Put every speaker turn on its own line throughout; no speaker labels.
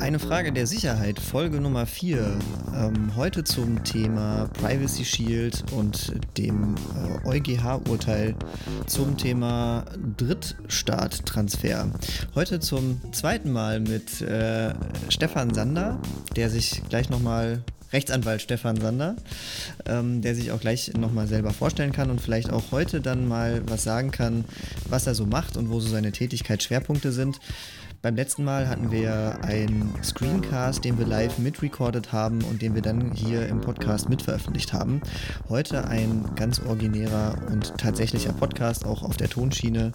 Eine Frage der Sicherheit, Folge Nummer 4. Ähm, heute zum Thema Privacy Shield und dem äh, EuGH-Urteil zum Thema Drittstaattransfer. Heute zum zweiten Mal mit äh, Stefan Sander, der sich gleich nochmal Rechtsanwalt Stefan Sander, ähm, der sich auch gleich nochmal selber vorstellen kann und vielleicht auch heute dann mal was sagen kann, was er so macht und wo so seine Tätigkeitsschwerpunkte sind. Beim letzten Mal hatten wir einen Screencast, den wir live mitrecorded haben und den wir dann hier im Podcast mitveröffentlicht haben. Heute ein ganz originärer und tatsächlicher Podcast, auch auf der Tonschiene,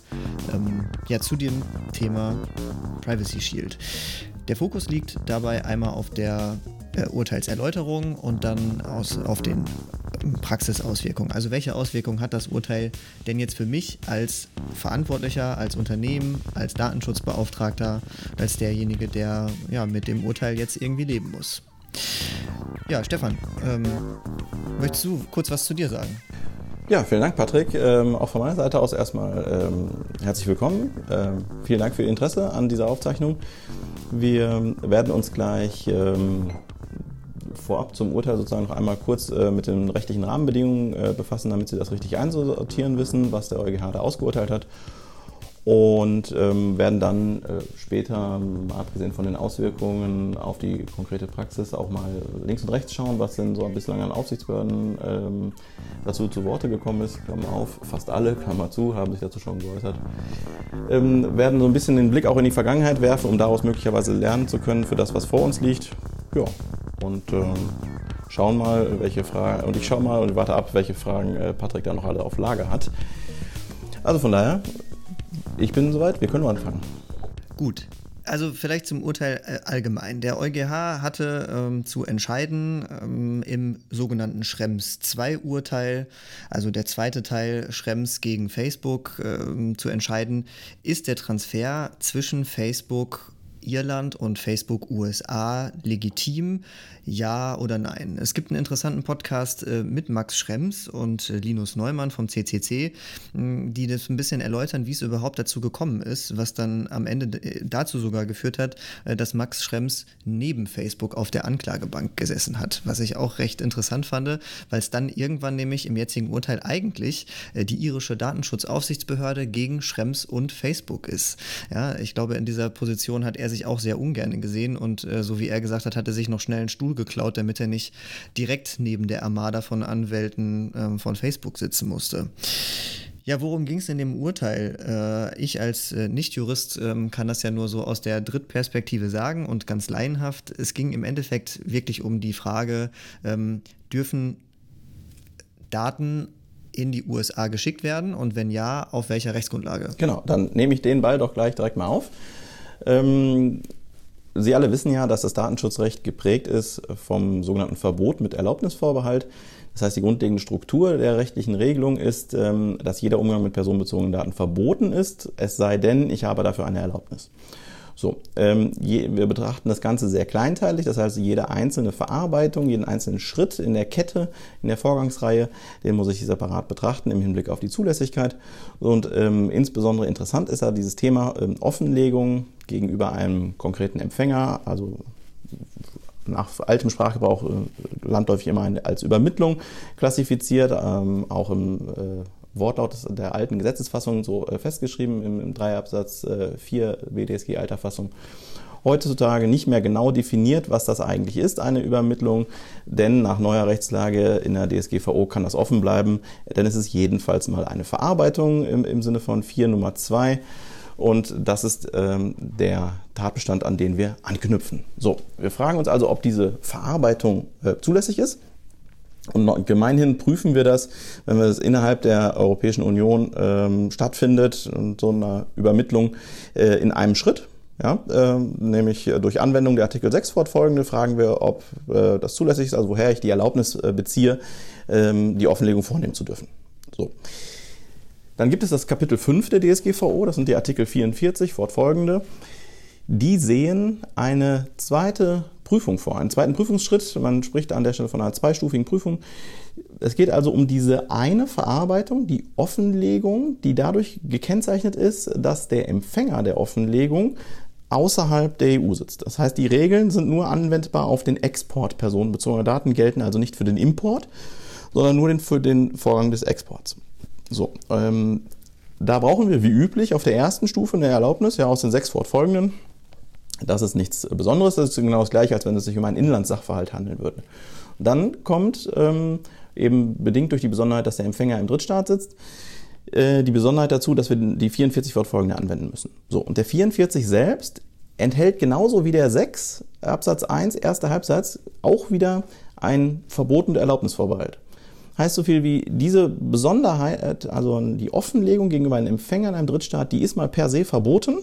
ähm, ja, zu dem Thema Privacy Shield. Der Fokus liegt dabei einmal auf der äh, Urteilserläuterung und dann aus, auf den Praxisauswirkungen. Also welche Auswirkungen hat das Urteil denn jetzt für mich als Verantwortlicher, als Unternehmen, als Datenschutzbeauftragter, als derjenige, der ja, mit dem Urteil jetzt irgendwie leben muss? Ja, Stefan, ähm, möchtest du kurz was zu dir sagen?
Ja, vielen Dank, Patrick. Ähm, auch von meiner Seite aus erstmal ähm, herzlich willkommen. Ähm, vielen Dank für Ihr Interesse an dieser Aufzeichnung. Wir werden uns gleich ähm, vorab zum Urteil sozusagen noch einmal kurz äh, mit den rechtlichen Rahmenbedingungen äh, befassen, damit Sie das richtig einsortieren wissen, was der EuGH da ausgeurteilt hat. Und ähm, werden dann äh, später, mal abgesehen von den Auswirkungen auf die konkrete Praxis, auch mal links und rechts schauen, was denn so bislang an Aufsichtsbehörden ähm, dazu zu Worte gekommen ist. Klammer auf, fast alle, Klammer zu, haben sich dazu schon geäußert. Ähm, werden so ein bisschen den Blick auch in die Vergangenheit werfen, um daraus möglicherweise lernen zu können für das, was vor uns liegt. Ja, und ähm, schauen mal, welche Fragen, und ich schaue mal und warte ab, welche Fragen äh, Patrick da noch alle auf Lager hat. Also von daher, ich bin soweit, wir können anfangen.
Gut. Also vielleicht zum Urteil äh, allgemein. Der EuGH hatte ähm, zu entscheiden ähm, im sogenannten Schrems 2 Urteil, also der zweite Teil Schrems gegen Facebook, ähm, zu entscheiden, ist der Transfer zwischen Facebook Irland und Facebook USA legitim? Ja oder nein? Es gibt einen interessanten Podcast äh, mit Max Schrems und äh, Linus Neumann vom CCC, mh, die das ein bisschen erläutern, wie es überhaupt dazu gekommen ist, was dann am Ende äh, dazu sogar geführt hat, dass Max Schrems neben Facebook auf der Anklagebank gesessen hat, was ich auch recht interessant fand, weil es dann irgendwann nämlich im jetzigen Urteil eigentlich die irische Datenschutzaufsichtsbehörde gegen Schrems und Facebook ist. Ja, ich glaube, in dieser Position hat er sich auch sehr ungern gesehen und äh, so wie er gesagt hat, hat er sich noch schnell einen Stuhl geklaut, damit er nicht direkt neben der Armada von Anwälten ähm, von Facebook sitzen musste. Ja, worum ging es in dem Urteil? Äh, ich als äh, Nichtjurist ähm, kann das ja nur so aus der Drittperspektive sagen und ganz laienhaft. Es ging im Endeffekt wirklich um die Frage, ähm, dürfen Daten in die USA geschickt werden und wenn ja, auf welcher Rechtsgrundlage?
Genau, dann nehme ich den Ball doch gleich direkt mal auf. Ähm, Sie alle wissen ja, dass das Datenschutzrecht geprägt ist vom sogenannten Verbot mit Erlaubnisvorbehalt. Das heißt, die grundlegende Struktur der rechtlichen Regelung ist, ähm, dass jeder Umgang mit personenbezogenen Daten verboten ist, es sei denn, ich habe dafür eine Erlaubnis. So, ähm, je, wir betrachten das Ganze sehr kleinteilig, das heißt, jede einzelne Verarbeitung, jeden einzelnen Schritt in der Kette, in der Vorgangsreihe, den muss ich separat betrachten im Hinblick auf die Zulässigkeit. Und ähm, insbesondere interessant ist da dieses Thema ähm, Offenlegung gegenüber einem konkreten Empfänger, also nach altem Sprachgebrauch äh, landläufig immer als Übermittlung klassifiziert, ähm, auch im äh, Wortlaut der alten Gesetzesfassung so äh, festgeschrieben im, im Dreierabsatz äh, 4 BDSG alter Fassung. Heutzutage nicht mehr genau definiert, was das eigentlich ist, eine Übermittlung, denn nach neuer Rechtslage in der DSGVO kann das offen bleiben, denn es ist jedenfalls mal eine Verarbeitung im, im Sinne von 4 Nummer 2 und das ist ähm, der Tatbestand, an den wir anknüpfen. So, wir fragen uns also, ob diese Verarbeitung äh, zulässig ist. Und gemeinhin prüfen wir das, wenn wir das innerhalb der Europäischen Union ähm, stattfindet so eine Übermittlung äh, in einem Schritt. Ja, äh, nämlich durch Anwendung der Artikel 6 fortfolgende fragen wir, ob äh, das zulässig ist, also woher ich die Erlaubnis äh, beziehe, ähm, die Offenlegung vornehmen zu dürfen. So. Dann gibt es das Kapitel 5 der DSGVO, das sind die Artikel 44 fortfolgende. Die sehen eine zweite Prüfung vor, einen zweiten Prüfungsschritt. Man spricht an der Stelle von einer zweistufigen Prüfung. Es geht also um diese eine Verarbeitung, die Offenlegung, die dadurch gekennzeichnet ist, dass der Empfänger der Offenlegung außerhalb der EU sitzt. Das heißt, die Regeln sind nur anwendbar auf den Export personenbezogener Daten, gelten also nicht für den Import, sondern nur für den Vorgang des Exports. So, ähm, da brauchen wir wie üblich auf der ersten Stufe eine Erlaubnis, ja aus den sechs fortfolgenden. Das ist nichts Besonderes, das ist genau das gleiche, als wenn es sich um einen Inlandssachverhalt handeln würde. Und dann kommt ähm, eben bedingt durch die Besonderheit, dass der Empfänger im Drittstaat sitzt, äh, die Besonderheit dazu, dass wir die 44 fortfolgende anwenden müssen. So, und der 44 selbst enthält genauso wie der 6 Absatz 1, erster Halbsatz, auch wieder ein Verbot und Erlaubnisvorbehalt. Heißt so viel wie diese Besonderheit, also die Offenlegung gegenüber einem Empfänger in einem Drittstaat, die ist mal per se verboten,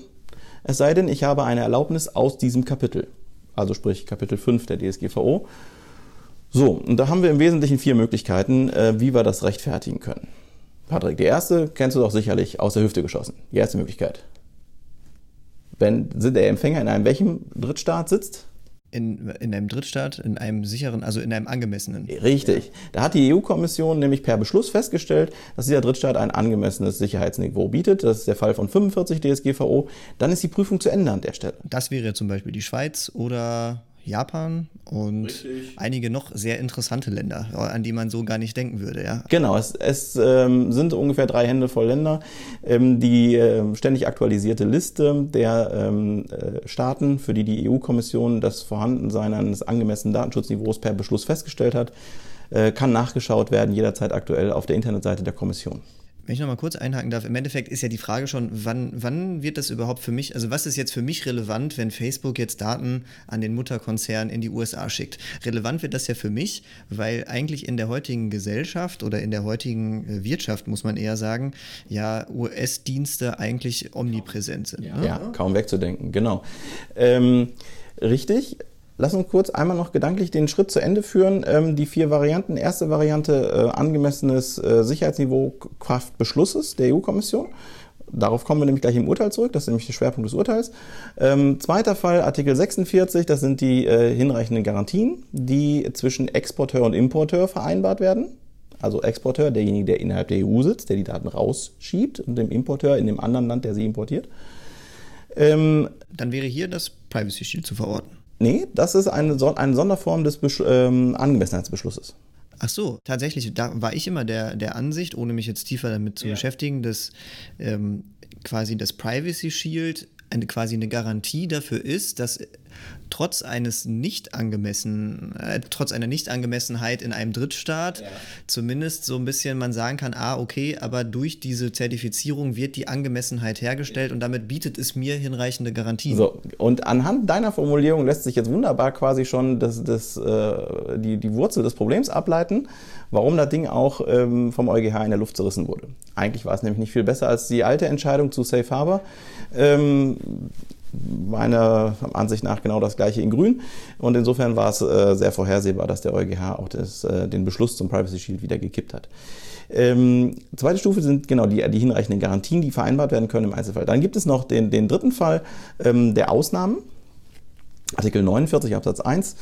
es sei denn, ich habe eine Erlaubnis aus diesem Kapitel. Also sprich Kapitel 5 der DSGVO. So, und da haben wir im Wesentlichen vier Möglichkeiten, äh, wie wir das rechtfertigen können. Patrick, die erste kennst du doch sicherlich aus der Hüfte geschossen. Die erste Möglichkeit. Wenn der Empfänger in einem welchem Drittstaat sitzt?
In, in einem Drittstaat, in einem sicheren, also in einem angemessenen.
Richtig. Da hat die EU-Kommission nämlich per Beschluss festgestellt, dass dieser Drittstaat ein angemessenes Sicherheitsniveau bietet. Das ist der Fall von 45 DSGVO. Dann ist die Prüfung zu Ende an der Stelle.
Das wäre zum Beispiel die Schweiz oder Japan und Richtig. einige noch sehr interessante Länder, an die man so gar nicht denken würde. Ja.
Genau, es, es ähm, sind ungefähr drei Hände voll Länder. Ähm, die äh, ständig aktualisierte Liste der ähm, äh, Staaten, für die die EU-Kommission das Vorhandensein eines angemessenen Datenschutzniveaus per Beschluss festgestellt hat, äh, kann nachgeschaut werden, jederzeit aktuell auf der Internetseite der Kommission.
Wenn ich nochmal kurz einhaken darf, im Endeffekt ist ja die Frage schon, wann, wann wird das überhaupt für mich, also was ist jetzt für mich relevant, wenn Facebook jetzt Daten an den Mutterkonzern in die USA schickt? Relevant wird das ja für mich, weil eigentlich in der heutigen Gesellschaft oder in der heutigen äh, Wirtschaft, muss man eher sagen, ja US-Dienste eigentlich omnipräsent sind.
Ne? Ja, kaum wegzudenken, genau. Ähm, richtig. Lass uns kurz einmal noch gedanklich den Schritt zu Ende führen. Ähm, die vier Varianten. Erste Variante, äh, angemessenes äh, Sicherheitsniveau Kraft Beschlusses der EU-Kommission. Darauf kommen wir nämlich gleich im Urteil zurück, das ist nämlich der Schwerpunkt des Urteils. Ähm, zweiter Fall, Artikel 46, das sind die äh, hinreichenden Garantien, die zwischen Exporteur und Importeur vereinbart werden. Also Exporteur, derjenige, der innerhalb der EU sitzt, der die Daten rausschiebt, und dem Importeur in dem anderen Land, der sie importiert.
Ähm, Dann wäre hier das Privacy Shield zu verorten.
Nee, das ist eine, eine Sonderform des Besch ähm, Angemessenheitsbeschlusses.
Ach so, tatsächlich, da war ich immer der, der Ansicht, ohne mich jetzt tiefer damit zu ja. beschäftigen, dass ähm, quasi das Privacy Shield eine, quasi eine Garantie dafür ist, dass trotz eines nicht angemessen, äh, trotz einer Nichtangemessenheit in einem Drittstaat ja. zumindest so ein bisschen man sagen kann, ah, okay, aber durch diese Zertifizierung wird die Angemessenheit hergestellt und damit bietet es mir hinreichende Garantien.
So, und anhand deiner Formulierung lässt sich jetzt wunderbar quasi schon das, das, äh, die, die Wurzel des Problems ableiten, warum das Ding auch ähm, vom EuGH in der Luft zerrissen wurde. Eigentlich war es nämlich nicht viel besser als die alte Entscheidung zu Safe Harbor. Ähm, meiner Ansicht nach genau das gleiche in Grün. Und insofern war es äh, sehr vorhersehbar, dass der EuGH auch das, äh, den Beschluss zum Privacy Shield wieder gekippt hat. Ähm, zweite Stufe sind genau die, die hinreichenden Garantien, die vereinbart werden können im Einzelfall. Dann gibt es noch den, den dritten Fall ähm, der Ausnahmen. Artikel 49 Absatz 1.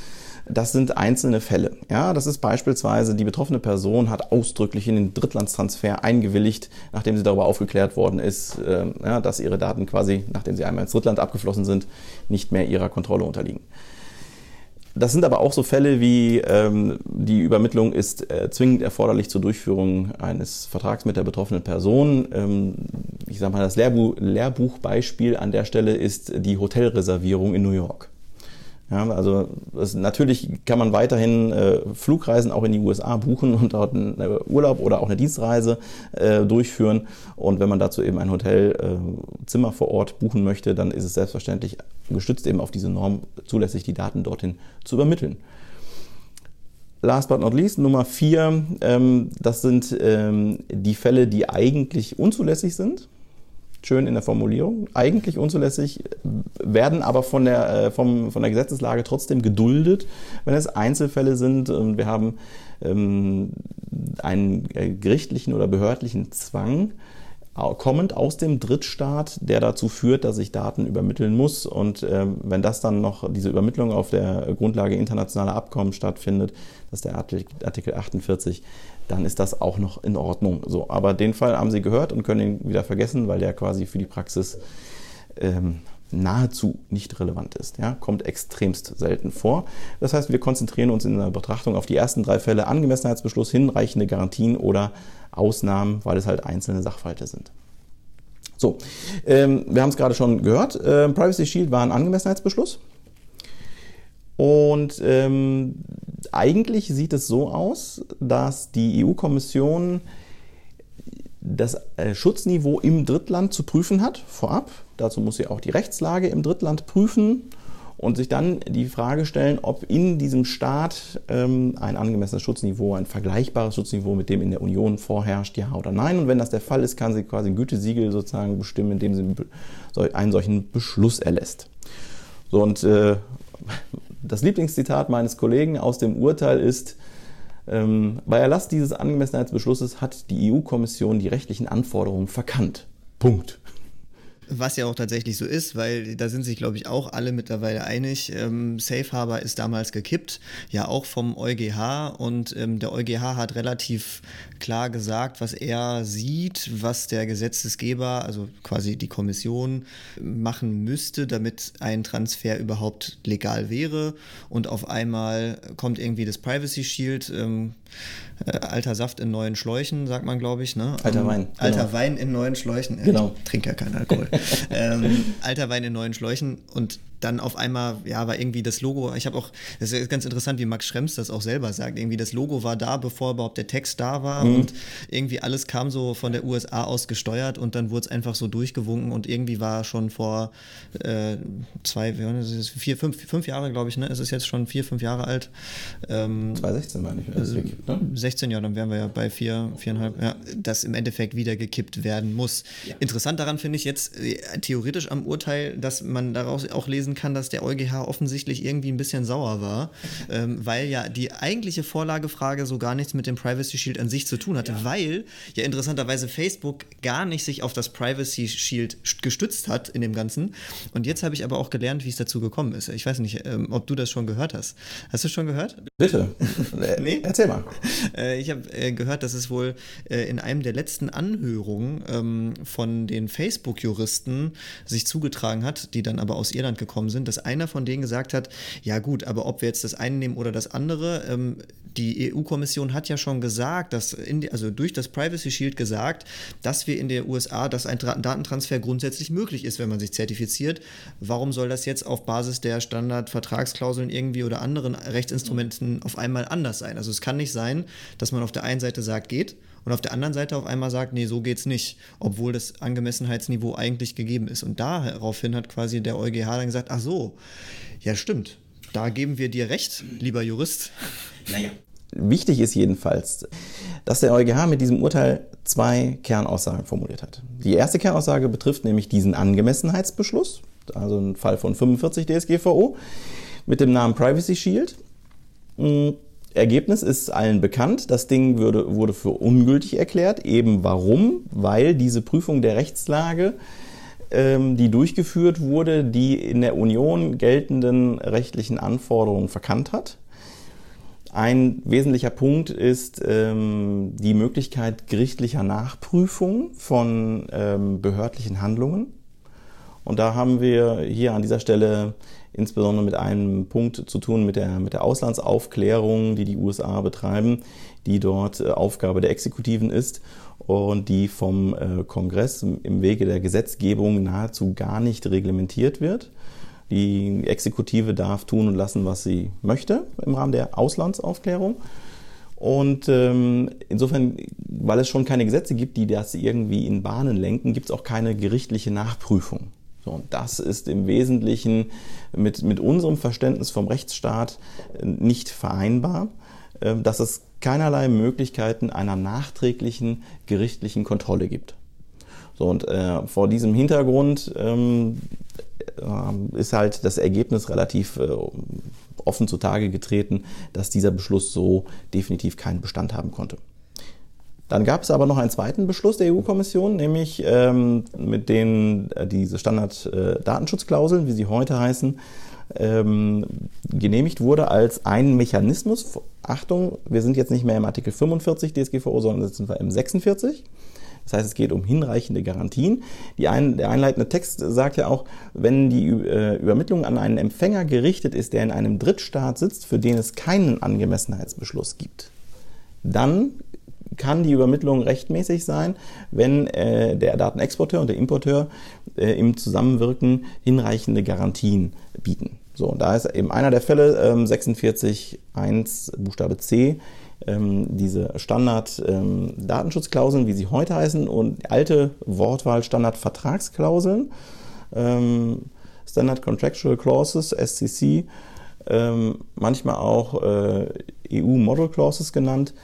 Das sind einzelne Fälle. Ja, das ist beispielsweise, die betroffene Person hat ausdrücklich in den Drittlandstransfer eingewilligt, nachdem sie darüber aufgeklärt worden ist, äh, ja, dass ihre Daten quasi, nachdem sie einmal ins Drittland abgeflossen sind, nicht mehr ihrer Kontrolle unterliegen. Das sind aber auch so Fälle wie ähm, die Übermittlung ist äh, zwingend erforderlich zur Durchführung eines Vertrags mit der betroffenen Person. Ähm, ich sage mal, das Lehrbuch, Lehrbuchbeispiel an der Stelle ist die Hotelreservierung in New York. Ja, also das, natürlich kann man weiterhin äh, Flugreisen auch in die USA buchen und dort einen äh, Urlaub oder auch eine Dienstreise äh, durchführen. Und wenn man dazu eben ein Hotelzimmer äh, vor Ort buchen möchte, dann ist es selbstverständlich gestützt eben auf diese Norm zulässig, die Daten dorthin zu übermitteln. Last but not least, Nummer vier, ähm, das sind ähm, die Fälle, die eigentlich unzulässig sind schön in der Formulierung, eigentlich unzulässig, werden aber von der, äh, vom, von der Gesetzeslage trotzdem geduldet, wenn es Einzelfälle sind. Und wir haben ähm, einen äh, gerichtlichen oder behördlichen Zwang, kommend aus dem Drittstaat, der dazu führt, dass ich Daten übermitteln muss. Und äh, wenn das dann noch, diese Übermittlung auf der Grundlage internationaler Abkommen stattfindet, das ist der Artikel 48, dann ist das auch noch in Ordnung. So, aber den Fall haben Sie gehört und können ihn wieder vergessen, weil der quasi für die Praxis ähm, nahezu nicht relevant ist. Ja, kommt extremst selten vor. Das heißt, wir konzentrieren uns in der Betrachtung auf die ersten drei Fälle Angemessenheitsbeschluss, hinreichende Garantien oder Ausnahmen, weil es halt einzelne Sachverhalte sind. So, ähm, wir haben es gerade schon gehört. Äh, Privacy Shield war ein Angemessenheitsbeschluss. Und ähm, eigentlich sieht es so aus, dass die EU-Kommission das äh, Schutzniveau im Drittland zu prüfen hat, vorab. Dazu muss sie auch die Rechtslage im Drittland prüfen und sich dann die Frage stellen, ob in diesem Staat ähm, ein angemessenes Schutzniveau, ein vergleichbares Schutzniveau mit dem in der Union vorherrscht, ja oder nein. Und wenn das der Fall ist, kann sie quasi ein Gütesiegel sozusagen bestimmen, indem sie einen solchen Beschluss erlässt. So, und äh, das Lieblingszitat meines Kollegen aus dem Urteil ist, ähm, bei Erlass dieses Angemessenheitsbeschlusses hat die EU-Kommission die rechtlichen Anforderungen verkannt. Punkt.
Was ja auch tatsächlich so ist, weil da sind sich, glaube ich, auch alle mittlerweile einig. Ähm, Safe Harbor ist damals gekippt, ja auch vom EuGH und ähm, der EuGH hat relativ klar gesagt, was er sieht, was der Gesetzesgeber, also quasi die Kommission, machen müsste, damit ein Transfer überhaupt legal wäre. Und auf einmal kommt irgendwie das Privacy Shield. Ähm, äh, alter Saft in neuen Schläuchen, sagt man, glaube ich. Ne?
Alter Wein.
Alter genau. Wein in neuen Schläuchen.
Genau.
Ich trinke ja keinen Alkohol. ähm, alter Wein in neuen Schläuchen und dann auf einmal, ja, war irgendwie das Logo, ich habe auch, das ist ganz interessant, wie Max Schrems das auch selber sagt, irgendwie das Logo war da, bevor überhaupt der Text da war mhm. und irgendwie alles kam so von der USA aus gesteuert und dann wurde es einfach so durchgewunken und irgendwie war schon vor äh, zwei, vier, fünf, fünf Jahre, glaube ich, ne? Es ist jetzt schon vier, fünf Jahre alt.
Ähm, 2016 meine ich.
Also, ne? 16 Jahre, dann wären wir ja bei vier, viereinhalb, ja, das im Endeffekt wieder gekippt werden muss. Ja. Interessant daran finde ich jetzt äh, theoretisch am Urteil, dass man daraus auch lesen lesen kann, dass der EuGH offensichtlich irgendwie ein bisschen sauer war, ähm, weil ja die eigentliche Vorlagefrage so gar nichts mit dem Privacy Shield an sich zu tun hatte, ja. weil ja interessanterweise Facebook gar nicht sich auf das Privacy Shield gestützt hat in dem Ganzen. Und jetzt habe ich aber auch gelernt, wie es dazu gekommen ist. Ich weiß nicht, ähm, ob du das schon gehört hast. Hast du schon gehört?
Bitte. nee? Erzähl mal.
Äh, ich habe äh, gehört, dass es wohl äh, in einem der letzten Anhörungen ähm, von den Facebook-Juristen sich zugetragen hat, die dann aber aus Irland gekommen gekommen sind, dass einer von denen gesagt hat, ja gut, aber ob wir jetzt das eine nehmen oder das andere, ähm, die EU-Kommission hat ja schon gesagt, dass die, also durch das Privacy Shield gesagt, dass wir in der USA, dass ein Datentransfer grundsätzlich möglich ist, wenn man sich zertifiziert. Warum soll das jetzt auf Basis der Standardvertragsklauseln irgendwie oder anderen Rechtsinstrumenten auf einmal anders sein? Also es kann nicht sein, dass man auf der einen Seite sagt, geht und auf der anderen Seite auf einmal sagt, nee, so geht's nicht, obwohl das Angemessenheitsniveau eigentlich gegeben ist. Und daraufhin hat quasi der EuGH dann gesagt, ach so, ja stimmt, da geben wir dir recht, lieber Jurist.
Naja. Wichtig ist jedenfalls, dass der EuGH mit diesem Urteil zwei Kernaussagen formuliert hat. Die erste Kernaussage betrifft nämlich diesen Angemessenheitsbeschluss, also ein Fall von 45 DSGVO mit dem Namen Privacy Shield. Ergebnis ist allen bekannt. Das Ding würde, wurde für ungültig erklärt. Eben warum? Weil diese Prüfung der Rechtslage, ähm, die durchgeführt wurde, die in der Union geltenden rechtlichen Anforderungen verkannt hat. Ein wesentlicher Punkt ist ähm, die Möglichkeit gerichtlicher Nachprüfung von ähm, behördlichen Handlungen. Und da haben wir hier an dieser Stelle insbesondere mit einem Punkt zu tun, mit der, mit der Auslandsaufklärung, die die USA betreiben, die dort äh, Aufgabe der Exekutiven ist und die vom äh, Kongress im Wege der Gesetzgebung nahezu gar nicht reglementiert wird. Die Exekutive darf tun und lassen, was sie möchte im Rahmen der Auslandsaufklärung. Und ähm, insofern, weil es schon keine Gesetze gibt, die das irgendwie in Bahnen lenken, gibt es auch keine gerichtliche Nachprüfung. So, und das ist im Wesentlichen mit, mit unserem Verständnis vom Rechtsstaat äh, nicht vereinbar, äh, dass es keinerlei Möglichkeiten einer nachträglichen gerichtlichen Kontrolle gibt. So, und äh, vor diesem Hintergrund ähm, äh, ist halt das Ergebnis relativ äh, offen zutage getreten, dass dieser Beschluss so definitiv keinen Bestand haben konnte. Dann gab es aber noch einen zweiten Beschluss der EU-Kommission, nämlich ähm, mit denen äh, diese Standard-Datenschutzklauseln, äh, wie sie heute heißen, ähm, genehmigt wurde als ein Mechanismus. Achtung, wir sind jetzt nicht mehr im Artikel 45 DSGVO, sondern jetzt sind wir im 46. Das heißt, es geht um hinreichende Garantien. Ein, der einleitende Text sagt ja auch, wenn die äh, Übermittlung an einen Empfänger gerichtet ist, der in einem Drittstaat sitzt, für den es keinen Angemessenheitsbeschluss gibt, dann kann die Übermittlung rechtmäßig sein, wenn äh, der Datenexporteur und der Importeur äh, im Zusammenwirken hinreichende Garantien bieten. So, und da ist eben einer der Fälle ähm, 46.1 Buchstabe C ähm, diese Standard-Datenschutzklauseln, ähm, wie sie heute heißen, und alte Wortwahl Standard-Vertragsklauseln, ähm, Standard Contractual Clauses, SCC, ähm, manchmal auch äh, EU Model Clauses genannt.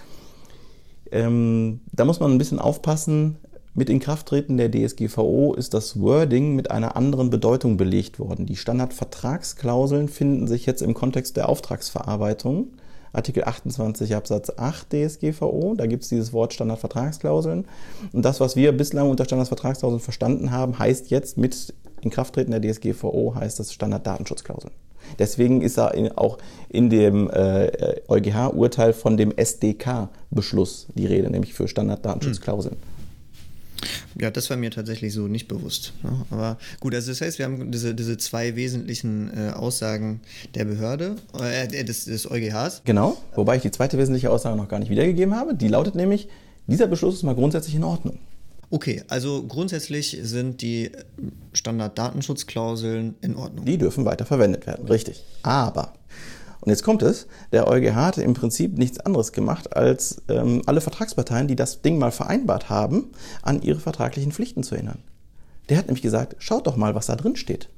Ähm, da muss man ein bisschen aufpassen. Mit Inkrafttreten der DSGVO ist das Wording mit einer anderen Bedeutung belegt worden. Die Standardvertragsklauseln finden sich jetzt im Kontext der Auftragsverarbeitung. Artikel 28 Absatz 8 DSGVO, da gibt es dieses Wort Standardvertragsklauseln. Und das, was wir bislang unter Standardvertragsklauseln verstanden haben, heißt jetzt mit Inkrafttreten der DSGVO, heißt das Standarddatenschutzklauseln. Deswegen ist er in, auch in dem äh, EuGH-Urteil von dem SDK-Beschluss die Rede, nämlich für Standarddatenschutzklauseln.
Ja, das war mir tatsächlich so nicht bewusst. Ne? aber gut, also das heißt, wir haben diese, diese zwei wesentlichen äh, Aussagen der Behörde, äh, des, des EuGHs.
Genau, wobei ich die zweite wesentliche Aussage noch gar nicht wiedergegeben habe. Die lautet nämlich, dieser Beschluss ist mal grundsätzlich in Ordnung.
Okay, also grundsätzlich sind die Standarddatenschutzklauseln in Ordnung.
Die dürfen weiter verwendet werden, richtig. Aber, und jetzt kommt es, der EuGH hat im Prinzip nichts anderes gemacht, als ähm, alle Vertragsparteien, die das Ding mal vereinbart haben, an ihre vertraglichen Pflichten zu erinnern. Der hat nämlich gesagt, schaut doch mal, was da drin steht.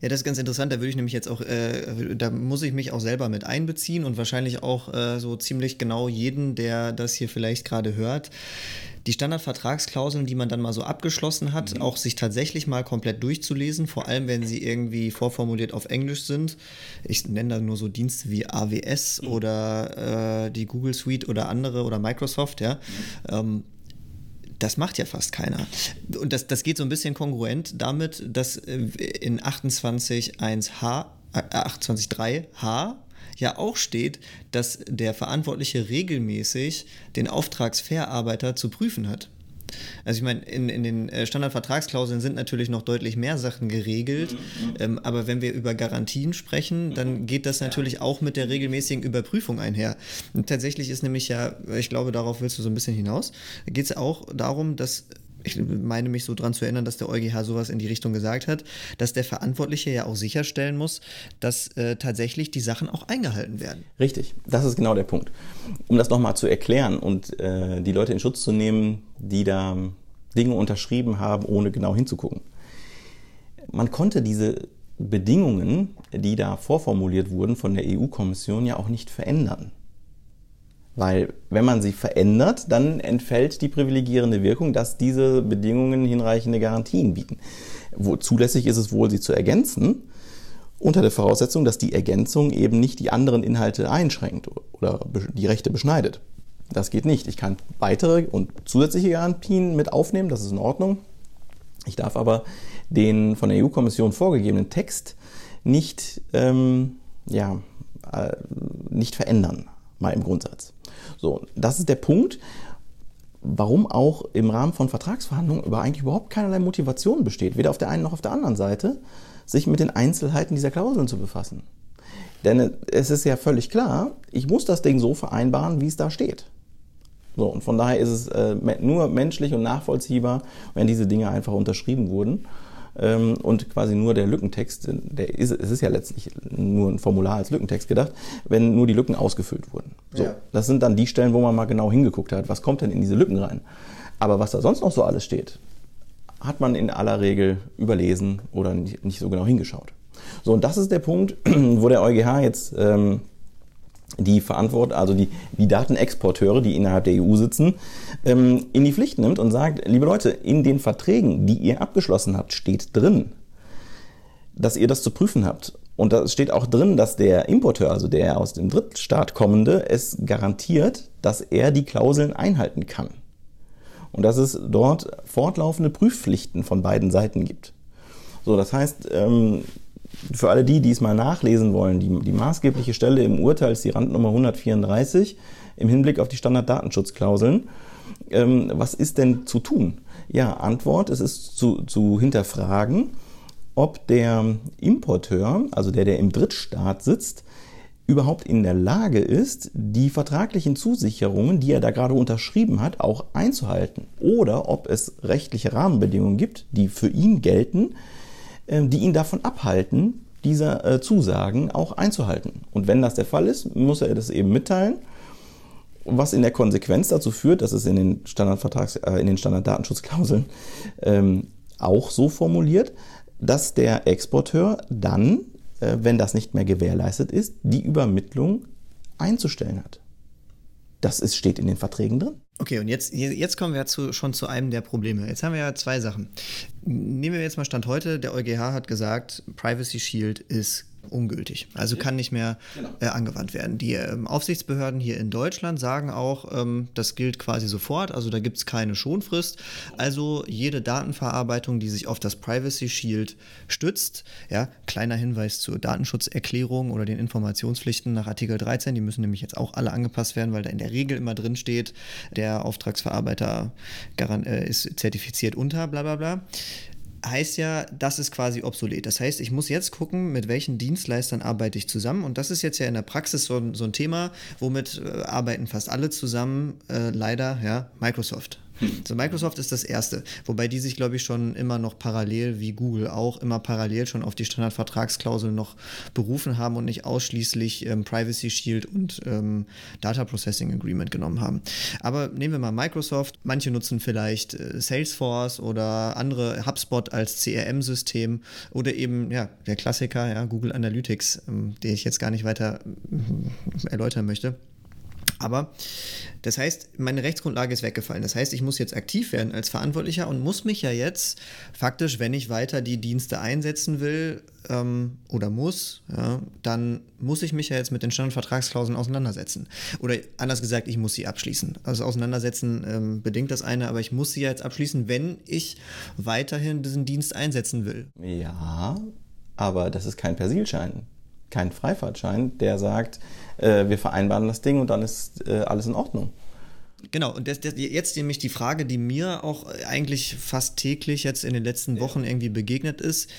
Ja, das ist ganz interessant. Da würde ich nämlich jetzt auch, äh, da muss ich mich auch selber mit einbeziehen und wahrscheinlich auch äh, so ziemlich genau jeden, der das hier vielleicht gerade hört die Standardvertragsklauseln, die man dann mal so abgeschlossen hat, mhm. auch sich tatsächlich mal komplett durchzulesen, vor allem wenn sie irgendwie vorformuliert auf Englisch sind. Ich nenne da nur so Dienste wie AWS mhm. oder äh, die Google Suite oder andere oder Microsoft, ja. Mhm. Ähm, das macht ja fast keiner. Und das, das geht so ein bisschen kongruent damit, dass äh, in 28.1h, äh, 28.3h ja auch steht, dass der Verantwortliche regelmäßig den Auftragsverarbeiter zu prüfen hat. Also ich meine, in, in den äh, Standardvertragsklauseln sind natürlich noch deutlich mehr Sachen geregelt, mhm, mhm. ähm, aber wenn wir über Garantien sprechen, dann mhm. geht das natürlich auch mit der regelmäßigen Überprüfung einher. Und tatsächlich ist nämlich ja, ich glaube, darauf willst du so ein bisschen hinaus, geht es auch darum, dass ich meine mich so dran zu erinnern, dass der EuGH sowas in die Richtung gesagt hat, dass der Verantwortliche ja auch sicherstellen muss, dass äh, tatsächlich die Sachen auch eingehalten werden.
Richtig, das ist genau der Punkt. Um das nochmal zu erklären und äh, die Leute in Schutz zu nehmen, die da Dinge unterschrieben haben, ohne genau hinzugucken. Man konnte diese Bedingungen, die da vorformuliert wurden von der EU-Kommission, ja auch nicht verändern. Weil wenn man sie verändert, dann entfällt die privilegierende Wirkung, dass diese Bedingungen hinreichende Garantien bieten. Wo zulässig ist es wohl, sie zu ergänzen, unter der Voraussetzung, dass die Ergänzung eben nicht die anderen Inhalte einschränkt oder die Rechte beschneidet. Das geht nicht. Ich kann weitere und zusätzliche Garantien mit aufnehmen, das ist in Ordnung. Ich darf aber den von der EU-Kommission vorgegebenen Text nicht, ähm, ja, äh, nicht verändern, mal im Grundsatz. So, das ist der Punkt, warum auch im Rahmen von Vertragsverhandlungen über eigentlich überhaupt keinerlei Motivation besteht, weder auf der einen noch auf der anderen Seite, sich mit den Einzelheiten dieser Klauseln zu befassen. Denn es ist ja völlig klar, ich muss das Ding so vereinbaren, wie es da steht. So, und von daher ist es äh, nur menschlich und nachvollziehbar, wenn diese Dinge einfach unterschrieben wurden ähm, und quasi nur der Lückentext, der ist, es ist ja letztlich nur ein Formular als Lückentext gedacht, wenn nur die Lücken ausgefüllt wurden. So, ja. Das sind dann die Stellen, wo man mal genau hingeguckt hat, was kommt denn in diese Lücken rein. Aber was da sonst noch so alles steht, hat man in aller Regel überlesen oder nicht, nicht so genau hingeschaut. So, und das ist der Punkt, wo der EuGH jetzt ähm, die Verantwortung, also die, die Datenexporteure, die innerhalb der EU sitzen, ähm, in die Pflicht nimmt und sagt, liebe Leute, in den Verträgen, die ihr abgeschlossen habt, steht drin, dass ihr das zu prüfen habt. Und da steht auch drin, dass der Importeur, also der aus dem Drittstaat kommende, es garantiert, dass er die Klauseln einhalten kann. Und dass es dort fortlaufende Prüfpflichten von beiden Seiten gibt. So, das heißt, ähm, für alle die, die es mal nachlesen wollen, die, die maßgebliche Stelle im Urteil ist die Randnummer 134 im Hinblick auf die Standarddatenschutzklauseln. Ähm, was ist denn zu tun? Ja, Antwort, es ist zu, zu hinterfragen, ob der Importeur, also der, der im Drittstaat sitzt, überhaupt in der Lage ist, die vertraglichen Zusicherungen, die er da gerade unterschrieben hat, auch einzuhalten. Oder ob es rechtliche Rahmenbedingungen gibt, die für ihn gelten, die ihn davon abhalten, diese äh, Zusagen auch einzuhalten. Und wenn das der Fall ist, muss er das eben mitteilen, was in der Konsequenz dazu führt, dass es in den Standardvertrags, äh, in den Standarddatenschutzklauseln ähm, auch so formuliert, dass der Exporteur dann äh, wenn das nicht mehr gewährleistet ist, die Übermittlung einzustellen hat. Das ist, steht in den Verträgen drin.
Okay, und jetzt, jetzt kommen wir zu, schon zu einem der Probleme. Jetzt haben wir ja zwei Sachen. Nehmen wir jetzt mal Stand heute. Der EuGH hat gesagt, Privacy Shield ist ungültig. Also kann nicht mehr genau. äh, angewandt werden. Die ähm, Aufsichtsbehörden hier in Deutschland sagen auch, ähm, das gilt quasi sofort, also da gibt es keine Schonfrist. Also jede Datenverarbeitung, die sich auf das Privacy Shield stützt, ja, kleiner Hinweis zur Datenschutzerklärung oder den Informationspflichten nach Artikel 13, die müssen nämlich jetzt auch alle angepasst werden, weil da in der Regel immer drin steht, der Auftragsverarbeiter äh, ist zertifiziert unter, bla bla bla heißt ja, das ist quasi obsolet. Das heißt, ich muss jetzt gucken, mit welchen Dienstleistern arbeite ich zusammen. Und das ist jetzt ja in der Praxis so, so ein Thema, womit äh, arbeiten fast alle zusammen, äh, leider, ja, Microsoft. So, Microsoft ist das erste, wobei die sich, glaube ich, schon immer noch parallel, wie Google auch, immer parallel schon auf die Standardvertragsklauseln noch berufen haben und nicht ausschließlich ähm, Privacy Shield und ähm, Data Processing Agreement genommen haben. Aber nehmen wir mal Microsoft. Manche nutzen vielleicht äh, Salesforce oder andere HubSpot als CRM-System oder eben, ja, der Klassiker, ja, Google Analytics, ähm, den ich jetzt gar nicht weiter äh, erläutern möchte. Aber das heißt, meine Rechtsgrundlage ist weggefallen. Das heißt, ich muss jetzt aktiv werden als Verantwortlicher und muss mich ja jetzt faktisch, wenn ich weiter die Dienste einsetzen will ähm, oder muss, ja, dann muss ich mich ja jetzt mit den Standardvertragsklauseln auseinandersetzen. Oder anders gesagt, ich muss sie abschließen. Also auseinandersetzen ähm, bedingt das eine, aber ich muss sie ja jetzt abschließen, wenn ich weiterhin diesen Dienst einsetzen will.
Ja, aber das ist kein Persilschein kein Freifahrtschein, der sagt, äh, wir vereinbaren das Ding und dann ist äh, alles in Ordnung.
Genau, und das, das, jetzt nämlich die Frage, die mir auch eigentlich fast täglich jetzt in den letzten Wochen irgendwie begegnet ist.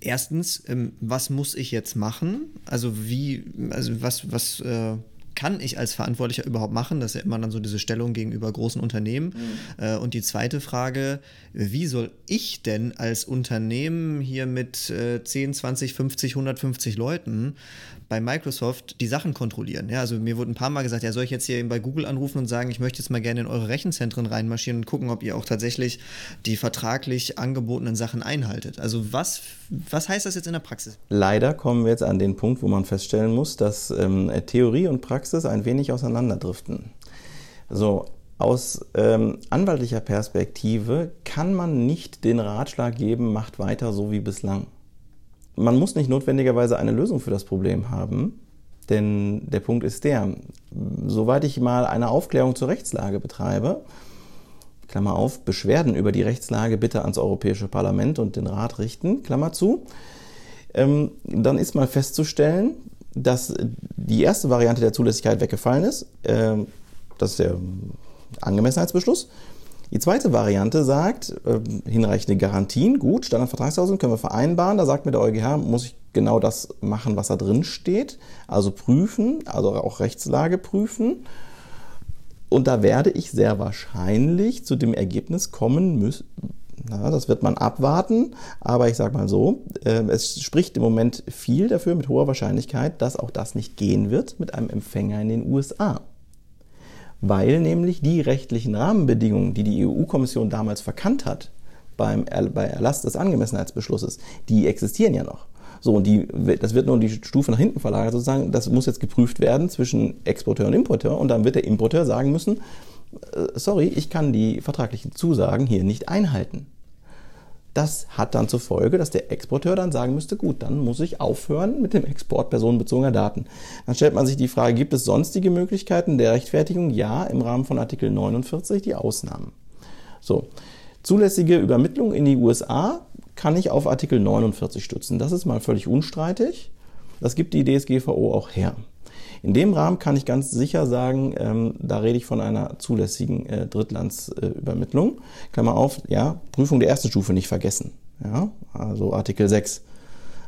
Erstens, ähm, was muss ich jetzt machen? Also wie, also was, was äh, kann ich als Verantwortlicher überhaupt machen? Das ist ja immer dann so diese Stellung gegenüber großen Unternehmen. Mhm. Äh, und die zweite Frage, wie soll ich denn als Unternehmen hier mit äh, 10, 20, 50, 150 Leuten bei Microsoft die Sachen kontrollieren? Ja, also mir wurde ein paar Mal gesagt, ja, soll ich jetzt hier bei Google anrufen und sagen, ich möchte jetzt mal gerne in eure Rechenzentren reinmarschieren und gucken, ob ihr auch tatsächlich die vertraglich angebotenen Sachen einhaltet. Also was, was heißt das jetzt in der Praxis?
Leider kommen wir jetzt an den Punkt, wo man feststellen muss, dass ähm, Theorie und Praxis ein wenig auseinanderdriften. So, aus ähm, anwaltlicher Perspektive kann man nicht den Ratschlag geben, macht weiter so wie bislang. Man muss nicht notwendigerweise eine Lösung für das Problem haben, denn der Punkt ist der, soweit ich mal eine Aufklärung zur Rechtslage betreibe, Klammer auf, Beschwerden über die Rechtslage bitte ans Europäische Parlament und den Rat richten, Klammer zu, ähm, dann ist mal festzustellen, dass die erste Variante der Zulässigkeit weggefallen ist. Ähm, das ist der Angemessenheitsbeschluss. Die zweite Variante sagt, äh, hinreichende Garantien, gut, Standardvertragsklauseln können wir vereinbaren. Da sagt mir der EuGH, muss ich genau das machen, was da drin steht. Also prüfen, also auch Rechtslage prüfen. Und da werde ich sehr wahrscheinlich zu dem Ergebnis kommen müssen, na, das wird man abwarten, aber ich sage mal so, äh, es spricht im Moment viel dafür mit hoher Wahrscheinlichkeit, dass auch das nicht gehen wird mit einem Empfänger in den USA weil nämlich die rechtlichen Rahmenbedingungen, die die EU-Kommission damals verkannt hat beim bei Erlass des Angemessenheitsbeschlusses, die existieren ja noch. So, und die, das wird nur die Stufe nach hinten verlagert sozusagen. Das muss jetzt geprüft werden zwischen Exporteur und Importeur und dann wird der Importeur sagen müssen, äh, sorry, ich kann die vertraglichen Zusagen hier nicht einhalten. Das hat dann zur Folge, dass der Exporteur dann sagen müsste, gut, dann muss ich aufhören mit dem Export personenbezogener Daten. Dann stellt man sich die Frage, gibt es sonstige Möglichkeiten der Rechtfertigung? Ja, im Rahmen von Artikel 49 die Ausnahmen. So, zulässige Übermittlung in die USA kann ich auf Artikel 49 stützen. Das ist mal völlig unstreitig. Das gibt die DSGVO auch her. In dem Rahmen kann ich ganz sicher sagen, ähm, da rede ich von einer zulässigen äh, Drittlandsübermittlung. Klammer auf, ja, Prüfung der ersten Stufe nicht vergessen. Ja, also Artikel 6.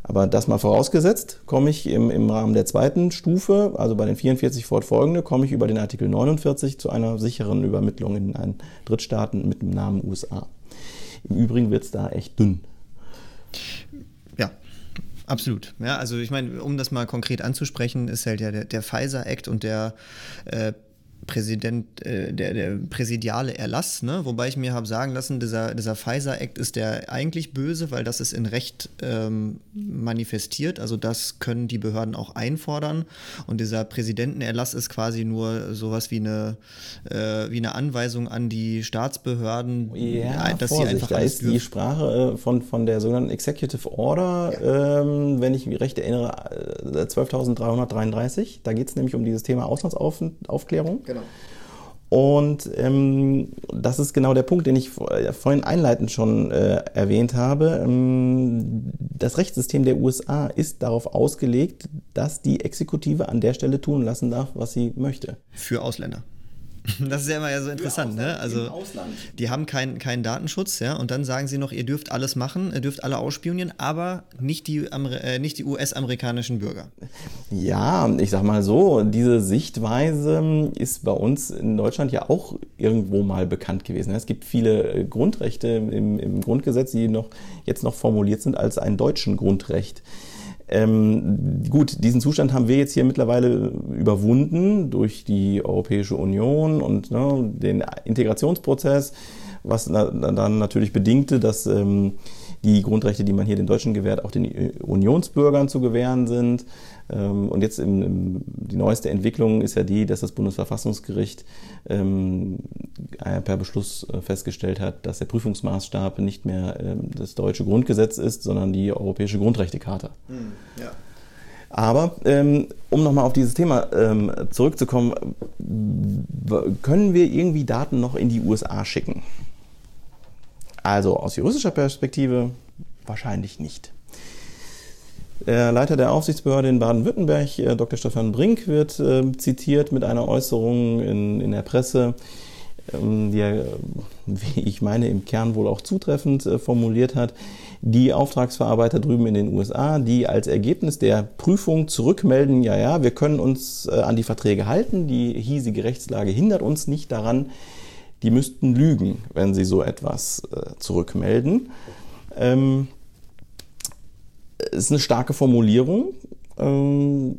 Aber das mal vorausgesetzt, komme ich im, im Rahmen der zweiten Stufe, also bei den 44 fortfolgende, komme ich über den Artikel 49 zu einer sicheren Übermittlung in einen Drittstaaten mit dem Namen USA. Im Übrigen wird es da echt dünn.
Absolut. Ja, also ich meine, um das mal konkret anzusprechen, ist halt ja der, der Pfizer Act und der äh, Präsident, äh, der, der präsidiale Erlass, ne? wobei ich mir habe sagen lassen, dieser, dieser Pfizer-Act ist der eigentlich böse, weil das ist in Recht ähm, manifestiert, also das können die Behörden auch einfordern und dieser Präsidentenerlass ist quasi nur sowas wie eine, äh, wie eine Anweisung an die Staatsbehörden,
ja, dass Vorsicht, sie einfach da ist die Sprache äh, von, von der sogenannten Executive Order, ja. ähm, wenn ich mich recht erinnere, 12.333, äh, da geht es nämlich um dieses Thema Auslandsaufklärung. Genau. Genau. Und ähm, das ist genau der Punkt, den ich äh, vorhin einleitend schon äh, erwähnt habe. Ähm, das Rechtssystem der USA ist darauf ausgelegt, dass die Exekutive an der Stelle tun lassen darf, was sie möchte.
Für Ausländer. Das ist ja immer ja so interessant, ne? Also die haben keinen keinen Datenschutz, ja, und dann sagen sie noch, ihr dürft alles machen, ihr dürft alle ausspionieren, aber nicht die, äh, die US-amerikanischen Bürger.
Ja, ich sag mal so, diese Sichtweise ist bei uns in Deutschland ja auch irgendwo mal bekannt gewesen. Es gibt viele Grundrechte im, im Grundgesetz, die noch jetzt noch formuliert sind als ein deutschen Grundrecht. Ähm, gut, diesen Zustand haben wir jetzt hier mittlerweile überwunden durch die Europäische Union und ne, den Integrationsprozess, was na, dann natürlich bedingte, dass ähm, die Grundrechte, die man hier den Deutschen gewährt, auch den Unionsbürgern zu gewähren sind. Ähm, und jetzt im, im, die neueste Entwicklung ist ja die, dass das Bundesverfassungsgericht ähm, äh, per Beschluss äh, festgestellt hat, dass der Prüfungsmaßstab nicht mehr ähm, das deutsche Grundgesetz ist, sondern die Europäische Grundrechtecharta. Mhm, ja. Aber ähm, um nochmal auf dieses Thema ähm, zurückzukommen, können wir irgendwie Daten noch in die USA schicken? Also aus juristischer Perspektive wahrscheinlich nicht. Der Leiter der Aufsichtsbehörde in Baden-Württemberg, äh, Dr. Stefan Brink, wird äh, zitiert mit einer Äußerung in, in der Presse, ähm, die er, wie ich meine, im Kern wohl auch zutreffend äh, formuliert hat. Die Auftragsverarbeiter drüben in den USA, die als Ergebnis der Prüfung zurückmelden, ja, ja, wir können uns äh, an die Verträge halten, die hiesige Rechtslage hindert uns nicht daran, die müssten lügen, wenn sie so etwas äh, zurückmelden. Ähm, ist eine starke Formulierung. Ähm,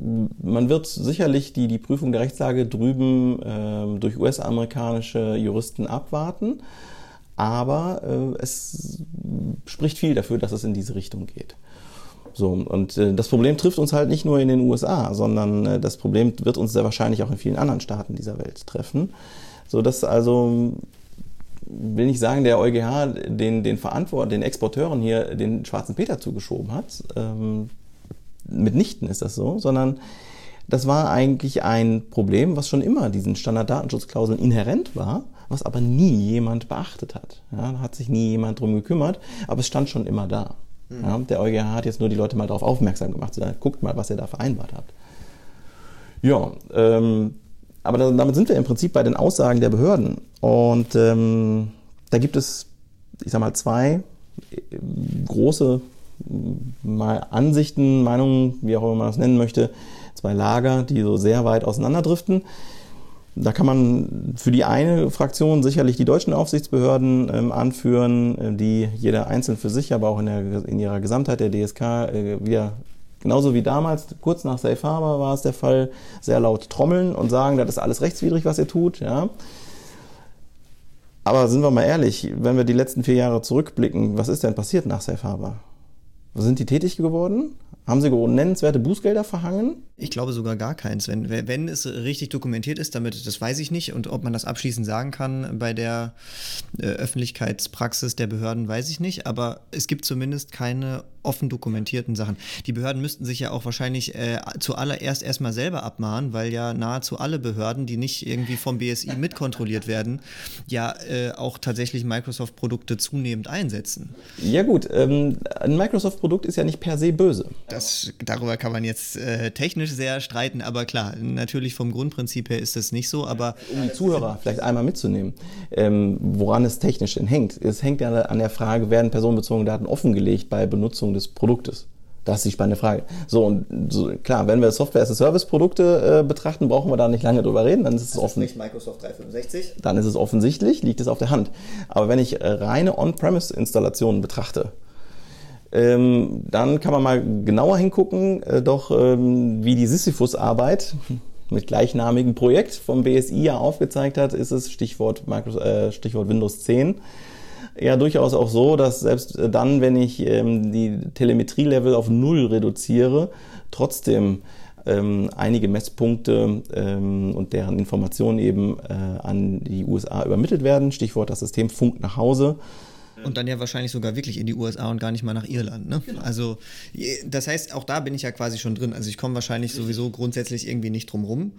man wird sicherlich die, die Prüfung der Rechtslage drüben ähm, durch US-amerikanische Juristen abwarten, aber äh, es spricht viel dafür, dass es in diese Richtung geht. So, und äh, das Problem trifft uns halt nicht nur in den USA, sondern äh, das Problem wird uns sehr wahrscheinlich auch in vielen anderen Staaten dieser Welt treffen. So dass also will nicht sagen, der EuGH den, den Verantwort, den Exporteuren hier den schwarzen Peter zugeschoben hat. Ähm, mitnichten ist das so, sondern das war eigentlich ein Problem, was schon immer diesen Standarddatenschutzklauseln inhärent war, was aber nie jemand beachtet hat. Ja, da hat sich nie jemand drum gekümmert, aber es stand schon immer da. Mhm. Ja, der EuGH hat jetzt nur die Leute mal darauf aufmerksam gemacht, so, guckt mal, was ihr da vereinbart habt. Ja, ähm, aber damit sind wir im Prinzip bei den Aussagen der Behörden. Und ähm, da gibt es, ich sag mal, zwei äh, große mal Ansichten, Meinungen, wie auch immer man das nennen möchte, zwei Lager, die so sehr weit auseinanderdriften. Da kann man für die eine Fraktion sicherlich die deutschen Aufsichtsbehörden ähm, anführen, äh, die jeder einzeln für sich, aber auch in, der, in ihrer Gesamtheit der DSK äh, wieder genauso wie damals, kurz nach Safe Harbor war es der Fall, sehr laut trommeln und sagen, das ist alles rechtswidrig, was ihr tut. Ja. Aber sind wir mal ehrlich, wenn wir die letzten vier Jahre zurückblicken, was ist denn passiert nach Safe Harbor? Sind die tätig geworden? Haben sie nennenswerte Bußgelder verhangen?
Ich glaube sogar gar keins. Wenn, wenn es richtig dokumentiert ist, damit, das weiß ich nicht. Und ob man das abschließend sagen kann bei der äh, Öffentlichkeitspraxis der Behörden, weiß ich nicht. Aber es gibt zumindest keine offen dokumentierten Sachen. Die Behörden müssten sich ja auch wahrscheinlich äh, zuallererst erstmal selber abmahnen, weil ja nahezu alle Behörden, die nicht irgendwie vom BSI mitkontrolliert werden, ja äh, auch tatsächlich Microsoft-Produkte zunehmend einsetzen.
Ja gut, ähm, ein Microsoft-Produkt ist ja nicht per se böse.
Das, darüber kann man jetzt äh, technisch sehr streiten, aber klar, natürlich vom Grundprinzip her ist das nicht so, aber...
Um die Zuhörer vielleicht einmal mitzunehmen, ähm, woran es technisch denn hängt. Es hängt ja an der Frage, werden personenbezogene Daten offengelegt bei Benutzung des Produktes? Das ist die spannende Frage. So, und so, klar, wenn wir Software-as-a-Service-Produkte äh, betrachten, brauchen wir da nicht lange drüber reden. Dann ist es offen.
Microsoft 365.
Dann ist es offensichtlich, liegt es auf der Hand. Aber wenn ich reine On-Premise-Installationen betrachte, ähm, dann kann man mal genauer hingucken, äh, doch ähm, wie die Sisyphus-Arbeit mit gleichnamigem Projekt vom BSI ja aufgezeigt hat, ist es Stichwort, Microsoft, äh, Stichwort Windows 10 ja durchaus auch so, dass selbst dann, wenn ich ähm, die Telemetrie-Level auf Null reduziere, trotzdem ähm, einige Messpunkte ähm, und deren Informationen eben äh, an die USA übermittelt werden. Stichwort das System funkt nach Hause.
Und dann ja wahrscheinlich sogar wirklich in die USA und gar nicht mal nach Irland. Ne? Genau. Also das heißt, auch da bin ich ja quasi schon drin. Also ich komme wahrscheinlich sowieso grundsätzlich irgendwie nicht drum rum.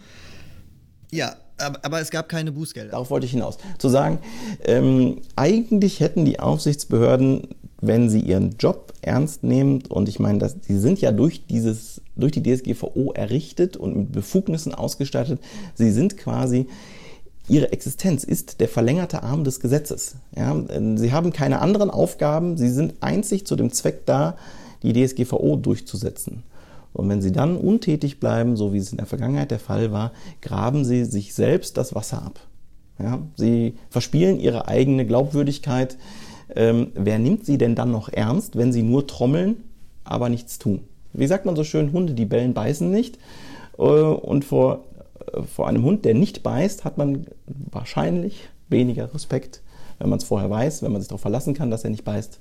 Ja, aber, es gab keine Bußgelder.
Darauf wollte ich hinaus. Zu sagen, ähm, eigentlich hätten die Aufsichtsbehörden, wenn sie ihren Job ernst nehmen, und ich meine, dass, sie sind ja durch, dieses, durch die DSGVO errichtet und mit Befugnissen ausgestattet, sie sind quasi Ihre Existenz ist der verlängerte Arm des Gesetzes. Ja, sie haben keine anderen Aufgaben, sie sind einzig zu dem Zweck da, die DSGVO durchzusetzen. Und wenn sie dann untätig bleiben, so wie es in der Vergangenheit der Fall war, graben sie sich selbst das Wasser ab. Ja, sie verspielen ihre eigene Glaubwürdigkeit. Ähm, wer nimmt sie denn dann noch ernst, wenn sie nur trommeln, aber nichts tun? Wie sagt man so schön, Hunde, die bellen, beißen nicht. Äh, und vor, äh, vor einem Hund, der nicht beißt, hat man wahrscheinlich weniger Respekt, wenn man es vorher weiß, wenn man sich darauf verlassen kann, dass er nicht beißt.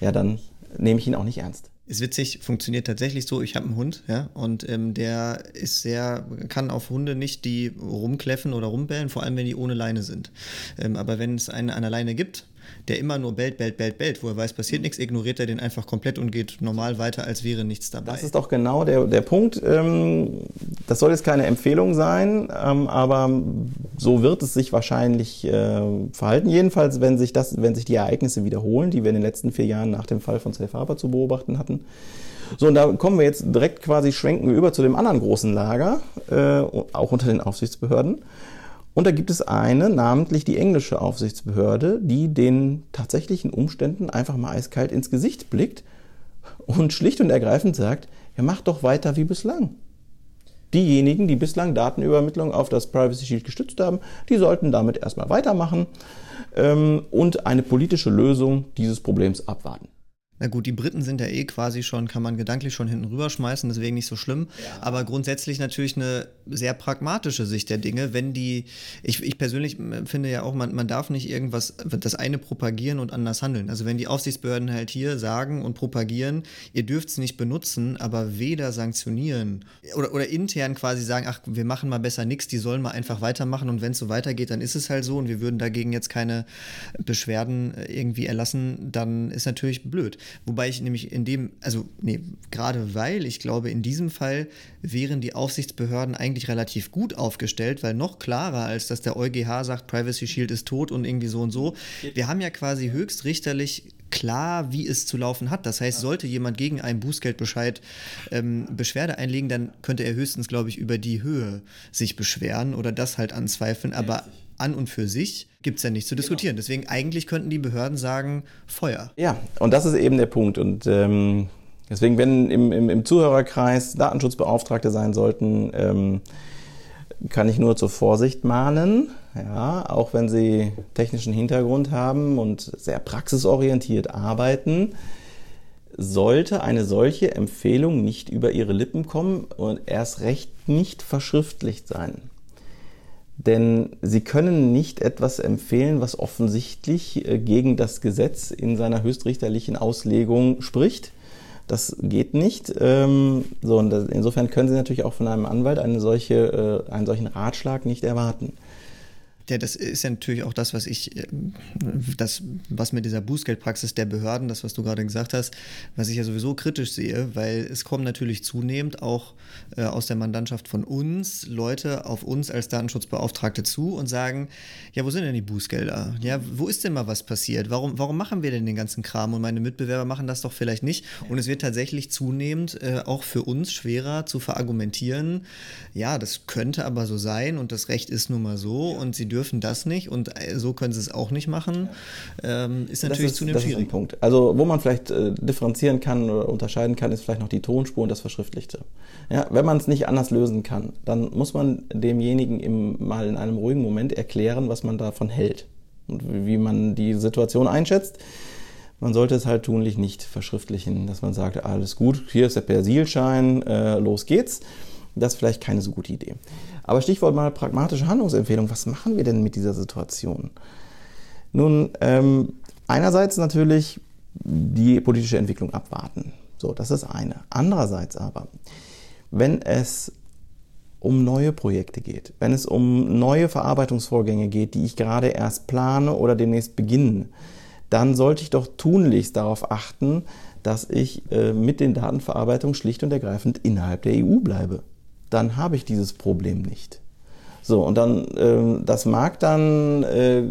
Ja, dann nehme ich ihn auch nicht ernst.
Ist witzig, funktioniert tatsächlich so. Ich habe einen Hund, ja, und ähm, der ist sehr, kann auf Hunde nicht die rumkläffen oder rumbellen, vor allem wenn die ohne Leine sind. Ähm, aber wenn es einen an der Leine gibt, der immer nur bellt, bellt, bellt, bellt, wo er weiß, passiert nichts, ignoriert er den einfach komplett und geht normal weiter, als wäre nichts dabei.
Das ist doch genau der, der Punkt. Ähm, das soll jetzt keine Empfehlung sein, ähm, aber so wird es sich wahrscheinlich äh, verhalten. Jedenfalls, wenn sich, das, wenn sich die Ereignisse wiederholen, die wir in den letzten vier Jahren nach dem Fall von Safe Harbor zu beobachten hatten. So, und da kommen wir jetzt direkt quasi, schwenken wir über zu dem anderen großen Lager, äh, auch unter den Aufsichtsbehörden. Und da gibt es eine, namentlich die englische Aufsichtsbehörde, die den tatsächlichen Umständen einfach mal eiskalt ins Gesicht blickt und schlicht und ergreifend sagt, ja, macht doch weiter wie bislang. Diejenigen, die bislang Datenübermittlung auf das Privacy Shield gestützt haben, die sollten damit erstmal weitermachen ähm, und eine politische Lösung dieses Problems abwarten.
Na gut, die Briten sind ja eh quasi schon, kann man gedanklich schon hinten rüberschmeißen, deswegen nicht so schlimm. Ja. Aber grundsätzlich natürlich eine sehr pragmatische Sicht der Dinge. Wenn die, ich, ich persönlich finde ja auch, man, man darf nicht irgendwas, das eine propagieren und anders handeln. Also wenn die Aufsichtsbehörden halt hier sagen und propagieren, ihr dürft es nicht benutzen, aber weder sanktionieren oder, oder intern quasi sagen, ach, wir machen mal besser nichts, die sollen mal einfach weitermachen und wenn es so weitergeht, dann ist es halt so und wir würden dagegen jetzt keine Beschwerden äh, irgendwie erlassen, dann ist natürlich blöd. Wobei ich nämlich in dem, also nee, gerade weil ich glaube, in diesem Fall wären die Aufsichtsbehörden eigentlich relativ gut aufgestellt, weil noch klarer als dass der EuGH sagt, Privacy Shield ist tot und irgendwie so und so. Wir haben ja quasi höchstrichterlich klar, wie es zu laufen hat. Das heißt, sollte jemand gegen einen Bußgeldbescheid ähm, Beschwerde einlegen, dann könnte er höchstens, glaube ich, über die Höhe sich beschweren oder das halt anzweifeln. Aber an und für sich gibt es ja nichts zu diskutieren. Genau. Deswegen eigentlich könnten die Behörden sagen, Feuer.
Ja, und das ist eben der Punkt. Und ähm, deswegen, wenn im, im, im, Zuhörerkreis Datenschutzbeauftragte sein sollten, ähm, kann ich nur zur Vorsicht mahnen. Ja, auch wenn sie technischen Hintergrund haben und sehr praxisorientiert arbeiten, sollte eine solche Empfehlung nicht über ihre Lippen kommen und erst recht nicht verschriftlicht sein. Denn sie können nicht etwas empfehlen, was offensichtlich äh, gegen das Gesetz in seiner höchstrichterlichen Auslegung spricht. Das geht nicht. Ähm, so, und insofern können Sie natürlich auch von einem Anwalt eine solche, äh, einen solchen Ratschlag nicht erwarten.
Ja, das ist ja natürlich auch das, was ich, äh, das, was mit dieser Bußgeldpraxis der Behörden, das, was du gerade gesagt hast, was ich ja sowieso kritisch sehe, weil es kommen natürlich zunehmend auch äh, aus der Mandantschaft von uns Leute auf uns als Datenschutzbeauftragte zu und sagen, ja, wo sind denn die Bußgelder? Ja, wo ist denn mal was passiert? Warum, warum machen wir denn den ganzen Kram? Und meine Mitbewerber machen das doch vielleicht nicht. Und es wird tatsächlich zunehmend äh, auch für uns schwerer zu verargumentieren, ja, das könnte aber so sein und das Recht ist nun mal so und sie dürfen dürfen das nicht und äh, so können sie es auch nicht machen, ähm, ist natürlich
zu zunehmend schwierig. Ist ein Punkt. Also wo man vielleicht äh, differenzieren kann oder unterscheiden kann, ist vielleicht noch die Tonspur und das Verschriftlichte. Ja, wenn man es nicht anders lösen kann, dann muss man demjenigen im, mal in einem ruhigen Moment erklären, was man davon hält und wie man die Situation einschätzt. Man sollte es halt tunlich nicht verschriftlichen, dass man sagt, alles gut, hier ist der Persilschein, äh, los geht's. Das ist vielleicht keine so gute Idee. Aber Stichwort mal pragmatische Handlungsempfehlung. Was machen wir denn mit dieser Situation? Nun, ähm, einerseits natürlich die politische Entwicklung abwarten. So, das ist eine. Andererseits aber, wenn es um neue Projekte geht, wenn es um neue Verarbeitungsvorgänge geht, die ich gerade erst plane oder demnächst beginne, dann sollte ich doch tunlichst darauf achten, dass ich äh, mit den Datenverarbeitungen schlicht und ergreifend innerhalb der EU bleibe dann habe ich dieses Problem nicht. So, und dann, äh, das mag dann äh,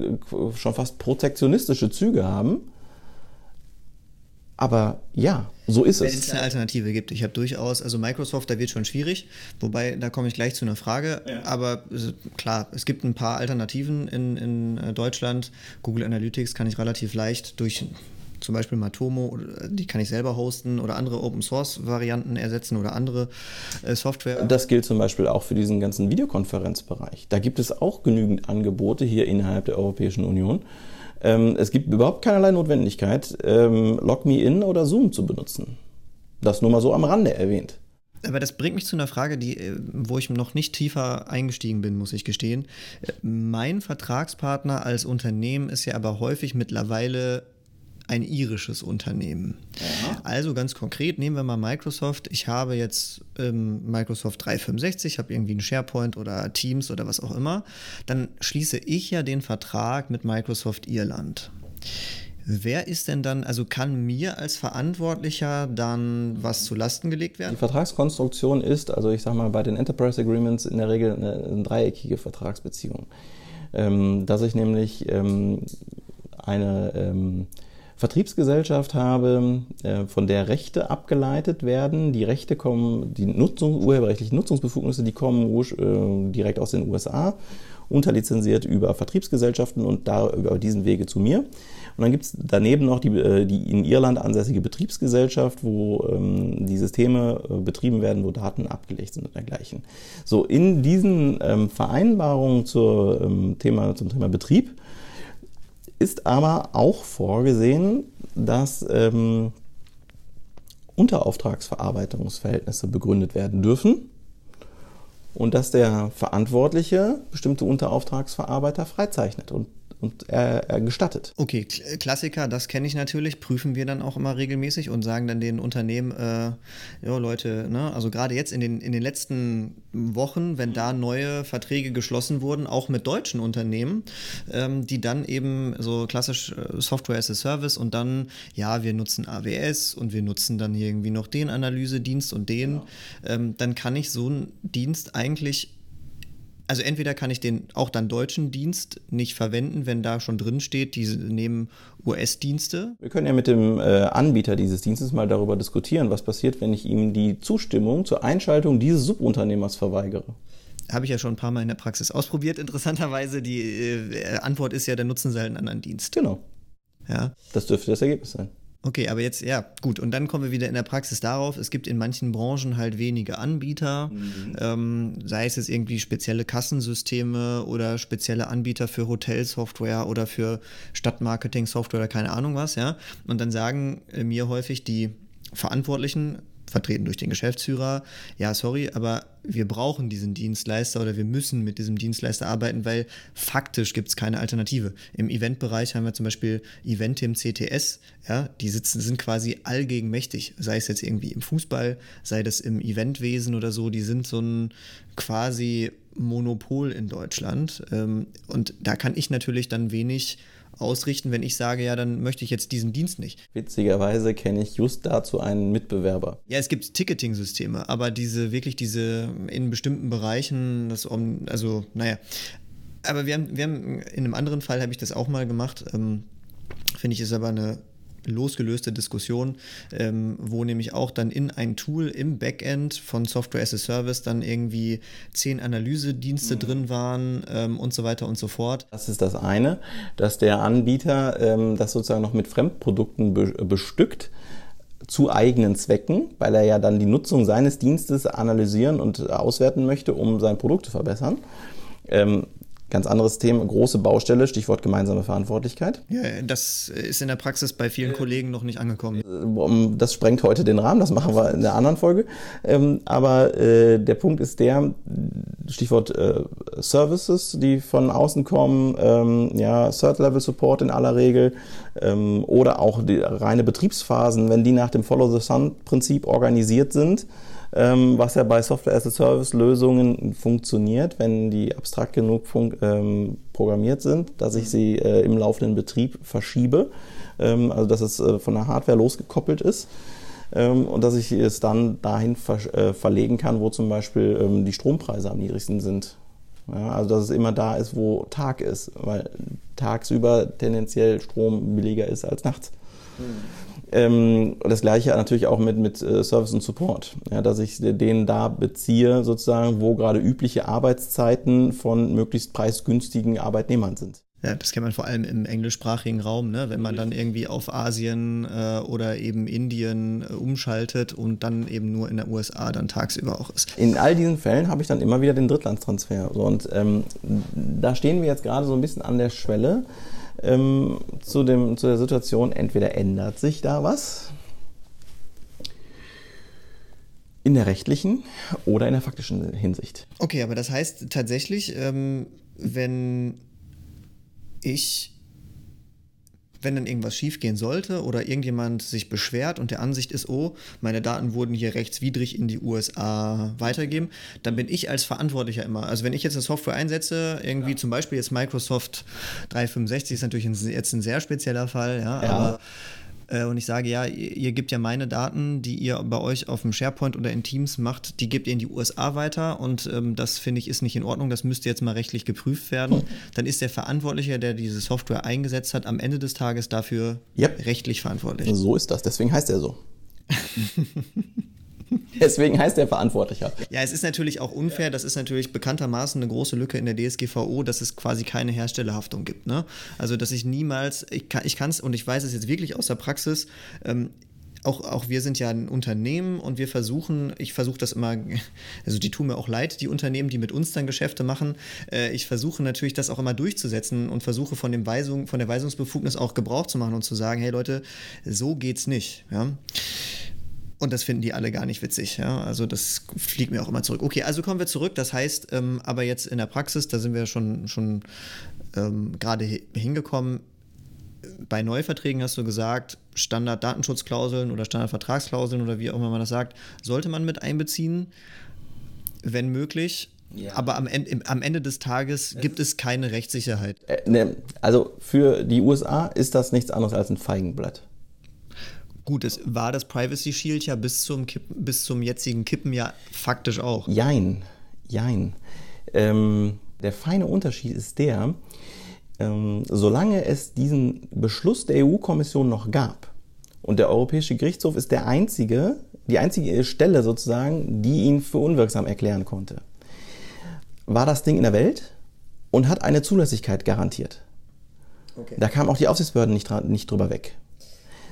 schon fast protektionistische Züge haben. Aber ja, so ist
Wenn
es.
Wenn es eine Alternative gibt. Ich habe durchaus, also Microsoft, da wird schon schwierig, wobei, da komme ich gleich zu einer Frage. Ja. Aber klar, es gibt ein paar Alternativen in, in äh, Deutschland. Google Analytics kann ich relativ leicht durch zum Beispiel Matomo, die kann ich selber hosten oder andere Open Source Varianten ersetzen oder andere äh, Software.
Das gilt zum Beispiel auch für diesen ganzen Videokonferenzbereich. Da gibt es auch genügend Angebote hier innerhalb der Europäischen Union. Ähm, es gibt überhaupt keinerlei Notwendigkeit, ähm, LogMeIn oder Zoom zu benutzen. Das nur mal so am Rande erwähnt.
Aber das bringt mich zu einer Frage, die, äh, wo ich noch nicht tiefer eingestiegen bin, muss ich gestehen. Äh, mein Vertragspartner als Unternehmen ist ja aber häufig mittlerweile ein irisches Unternehmen. Ja. Also ganz konkret, nehmen wir mal Microsoft. Ich habe jetzt ähm, Microsoft 365, habe irgendwie einen SharePoint oder Teams oder was auch immer. Dann schließe ich ja den Vertrag mit Microsoft Irland. Wer ist denn dann, also kann mir als Verantwortlicher dann was zu Lasten gelegt werden?
Die Vertragskonstruktion ist, also ich sage mal, bei den Enterprise Agreements in der Regel eine, eine dreieckige Vertragsbeziehung. Ähm, dass ich nämlich ähm, eine ähm, Vertriebsgesellschaft habe, äh, von der Rechte abgeleitet werden. Die Rechte kommen, die Nutzung, urheberrechtlichen Nutzungsbefugnisse, die kommen äh, direkt aus den USA, unterlizenziert über Vertriebsgesellschaften und da über diesen Wege zu mir. Und dann gibt es daneben noch die, äh, die in Irland ansässige Betriebsgesellschaft, wo ähm, die Systeme äh, betrieben werden, wo Daten abgelegt sind und dergleichen. So, in diesen ähm, Vereinbarungen zur, ähm, Thema, zum Thema Betrieb ist aber auch vorgesehen, dass ähm, Unterauftragsverarbeitungsverhältnisse begründet werden dürfen und dass der Verantwortliche bestimmte Unterauftragsverarbeiter freizeichnet. Und und er, er gestattet.
Okay, Klassiker, das kenne ich natürlich, prüfen wir dann auch immer regelmäßig und sagen dann den Unternehmen, äh, ja Leute, ne, also gerade jetzt in den, in den letzten Wochen, wenn da neue Verträge geschlossen wurden, auch mit deutschen Unternehmen, ähm, die dann eben so klassisch äh, Software as a Service und dann, ja, wir nutzen AWS und wir nutzen dann irgendwie noch den Analysedienst und den, ja. ähm, dann kann ich so einen Dienst eigentlich also entweder kann ich den auch dann deutschen Dienst nicht verwenden, wenn da schon drin steht, die nehmen US-Dienste.
Wir können ja mit dem äh, Anbieter dieses Dienstes mal darüber diskutieren, was passiert, wenn ich ihm die Zustimmung zur Einschaltung dieses Subunternehmers verweigere.
Habe ich ja schon ein paar Mal in der Praxis ausprobiert. Interessanterweise, die äh, Antwort ist ja, dann nutzen sie halt einen anderen Dienst.
Genau. Ja. Das dürfte das Ergebnis sein.
Okay, aber jetzt, ja, gut. Und dann kommen wir wieder in der Praxis darauf, es gibt in manchen Branchen halt wenige Anbieter, mhm. ähm, sei es jetzt irgendwie spezielle Kassensysteme oder spezielle Anbieter für Hotelsoftware oder für Stadtmarketing-Software oder keine Ahnung was, ja. Und dann sagen äh, mir häufig die Verantwortlichen, vertreten durch den Geschäftsführer. Ja, sorry, aber wir brauchen diesen Dienstleister oder wir müssen mit diesem Dienstleister arbeiten, weil faktisch gibt es keine Alternative. Im Eventbereich haben wir zum Beispiel Eventim CTS, ja, die sitzen, sind quasi allgegenmächtig, sei es jetzt irgendwie im Fußball, sei das im Eventwesen oder so, die sind so ein quasi Monopol in Deutschland. Ähm, und da kann ich natürlich dann wenig ausrichten, wenn ich sage, ja, dann möchte ich jetzt diesen Dienst nicht.
Witzigerweise kenne ich just dazu einen Mitbewerber.
Ja, es gibt Ticketing-Systeme, aber diese wirklich diese in bestimmten Bereichen, das also naja, aber wir haben, wir haben in einem anderen Fall habe ich das auch mal gemacht. Ähm, Finde ich ist aber eine losgelöste Diskussion, ähm, wo nämlich auch dann in ein Tool im Backend von Software as a Service dann irgendwie zehn Analysedienste mhm. drin waren ähm, und so weiter und so fort.
Das ist das eine, dass der Anbieter ähm, das sozusagen noch mit Fremdprodukten be bestückt zu eigenen Zwecken, weil er ja dann die Nutzung seines Dienstes analysieren und auswerten möchte, um sein Produkt zu verbessern. Ganz anderes Thema, große Baustelle, Stichwort gemeinsame Verantwortlichkeit.
Ja, das ist in der Praxis bei vielen Kollegen noch nicht angekommen.
Äh, das sprengt heute den Rahmen, das machen wir in der anderen Folge. Ähm, aber äh, der Punkt ist der, Stichwort äh, Services, die von außen kommen, ähm, ja, Third-Level-Support in aller Regel ähm, oder auch die reine Betriebsphasen, wenn die nach dem Follow-the-Sun-Prinzip organisiert sind, ähm, was ja bei Software-as-a-Service-Lösungen funktioniert, wenn die abstrakt genug ähm, programmiert sind, dass ich sie äh, im laufenden Betrieb verschiebe, ähm, also dass es äh, von der Hardware losgekoppelt ist ähm, und dass ich es dann dahin ver äh, verlegen kann, wo zum Beispiel ähm, die Strompreise am niedrigsten sind. Ja, also dass es immer da ist, wo Tag ist, weil tagsüber tendenziell Strom billiger ist als nachts. Mhm. Ähm, das gleiche natürlich auch mit, mit äh, Service und Support, ja, dass ich den da beziehe, sozusagen, wo gerade übliche Arbeitszeiten von möglichst preisgünstigen Arbeitnehmern sind.
Ja, das kennt man vor allem im englischsprachigen Raum, ne? wenn man dann irgendwie auf Asien äh, oder eben Indien äh, umschaltet und dann eben nur in der USA dann tagsüber auch ist.
In all diesen Fällen habe ich dann immer wieder den Drittlandstransfer. So, und ähm, da stehen wir jetzt gerade so ein bisschen an der Schwelle ähm, zu, dem, zu der Situation, entweder ändert sich da was in der rechtlichen oder in der faktischen Hinsicht.
Okay, aber das heißt tatsächlich, ähm, wenn ich wenn dann irgendwas schiefgehen sollte oder irgendjemand sich beschwert und der Ansicht ist, oh, meine Daten wurden hier rechtswidrig in die USA weitergegeben, dann bin ich als Verantwortlicher immer. Also wenn ich jetzt eine Software einsetze, irgendwie ja. zum Beispiel jetzt Microsoft 365 ist natürlich ein, jetzt ein sehr spezieller Fall, ja, ja. aber äh, und ich sage, ja, ihr, ihr, gebt ja meine Daten, die ihr bei euch auf dem SharePoint oder in Teams macht, die gebt ihr in die USA weiter und ähm, das finde ich ist nicht in Ordnung, das müsste jetzt mal rechtlich geprüft werden. Dann ist der Verantwortliche, der diese Software eingesetzt hat, am Ende des Tages dafür yep. rechtlich verantwortlich.
So ist das, deswegen heißt er so. Deswegen heißt er Verantwortlicher.
Ja, es ist natürlich auch unfair. Das ist natürlich bekanntermaßen eine große Lücke in der DSGVO, dass es quasi keine Herstellerhaftung gibt. Ne? Also, dass ich niemals, ich kann es, und ich weiß es jetzt wirklich aus der Praxis, ähm, auch, auch wir sind ja ein Unternehmen und wir versuchen, ich versuche das immer, also die tun mir auch leid, die Unternehmen, die mit uns dann Geschäfte machen. Äh, ich versuche natürlich das auch immer durchzusetzen und versuche von, dem Weisung, von der Weisungsbefugnis auch Gebrauch zu machen und zu sagen, hey Leute, so geht's nicht. Ja? Und das finden die alle gar nicht witzig. Ja? Also das fliegt mir auch immer zurück. Okay, also kommen wir zurück. Das heißt, ähm, aber jetzt in der Praxis, da sind wir schon, schon ähm, gerade hingekommen. Bei Neuverträgen hast du gesagt, Standard-Datenschutzklauseln oder Standardvertragsklauseln oder wie auch immer man das sagt, sollte man mit einbeziehen, wenn möglich. Ja. Aber am Ende, am Ende, des Tages gibt es keine Rechtssicherheit.
Äh, ne, also für die USA ist das nichts anderes als ein Feigenblatt.
Gut, es war das Privacy Shield ja bis zum, Kippen, bis zum jetzigen Kippen ja faktisch auch.
Jein, jein. Ähm, der feine Unterschied ist der, ähm, solange es diesen Beschluss der EU-Kommission noch gab, und der Europäische Gerichtshof ist der einzige, die einzige Stelle sozusagen, die ihn für unwirksam erklären konnte, war das Ding in der Welt und hat eine Zulässigkeit garantiert. Okay. Da kamen auch die Aufsichtsbehörden nicht, nicht drüber weg.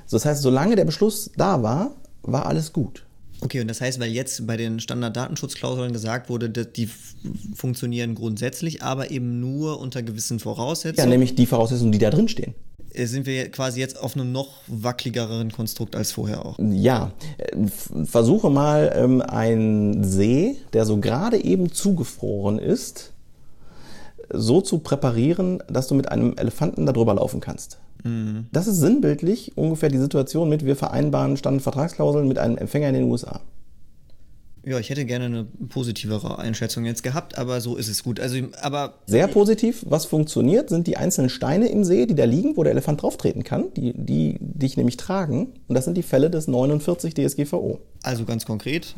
So, das heißt, solange der Beschluss da war, war alles gut.
Okay, und das heißt, weil jetzt bei den Standarddatenschutzklauseln gesagt wurde, die funktionieren grundsätzlich, aber eben nur unter gewissen Voraussetzungen.
Ja, nämlich die Voraussetzungen, die da drin stehen.
äh, sind wir quasi jetzt auf einem noch wackeligeren Konstrukt als vorher auch.
Ja, versuche mal ähm, einen See, der so gerade eben zugefroren ist, so zu präparieren, dass du mit einem Elefanten darüber laufen kannst. Mhm. Das ist sinnbildlich ungefähr die Situation mit, wir vereinbaren Standvertragsklauseln mit einem Empfänger in den USA.
Ja, ich hätte gerne eine positivere Einschätzung jetzt gehabt, aber so ist es gut. Also, aber
Sehr positiv, was funktioniert, sind die einzelnen Steine im See, die da liegen, wo der Elefant drauftreten kann, die, die dich nämlich tragen. Und das sind die Fälle des 49 DSGVO.
Also ganz konkret?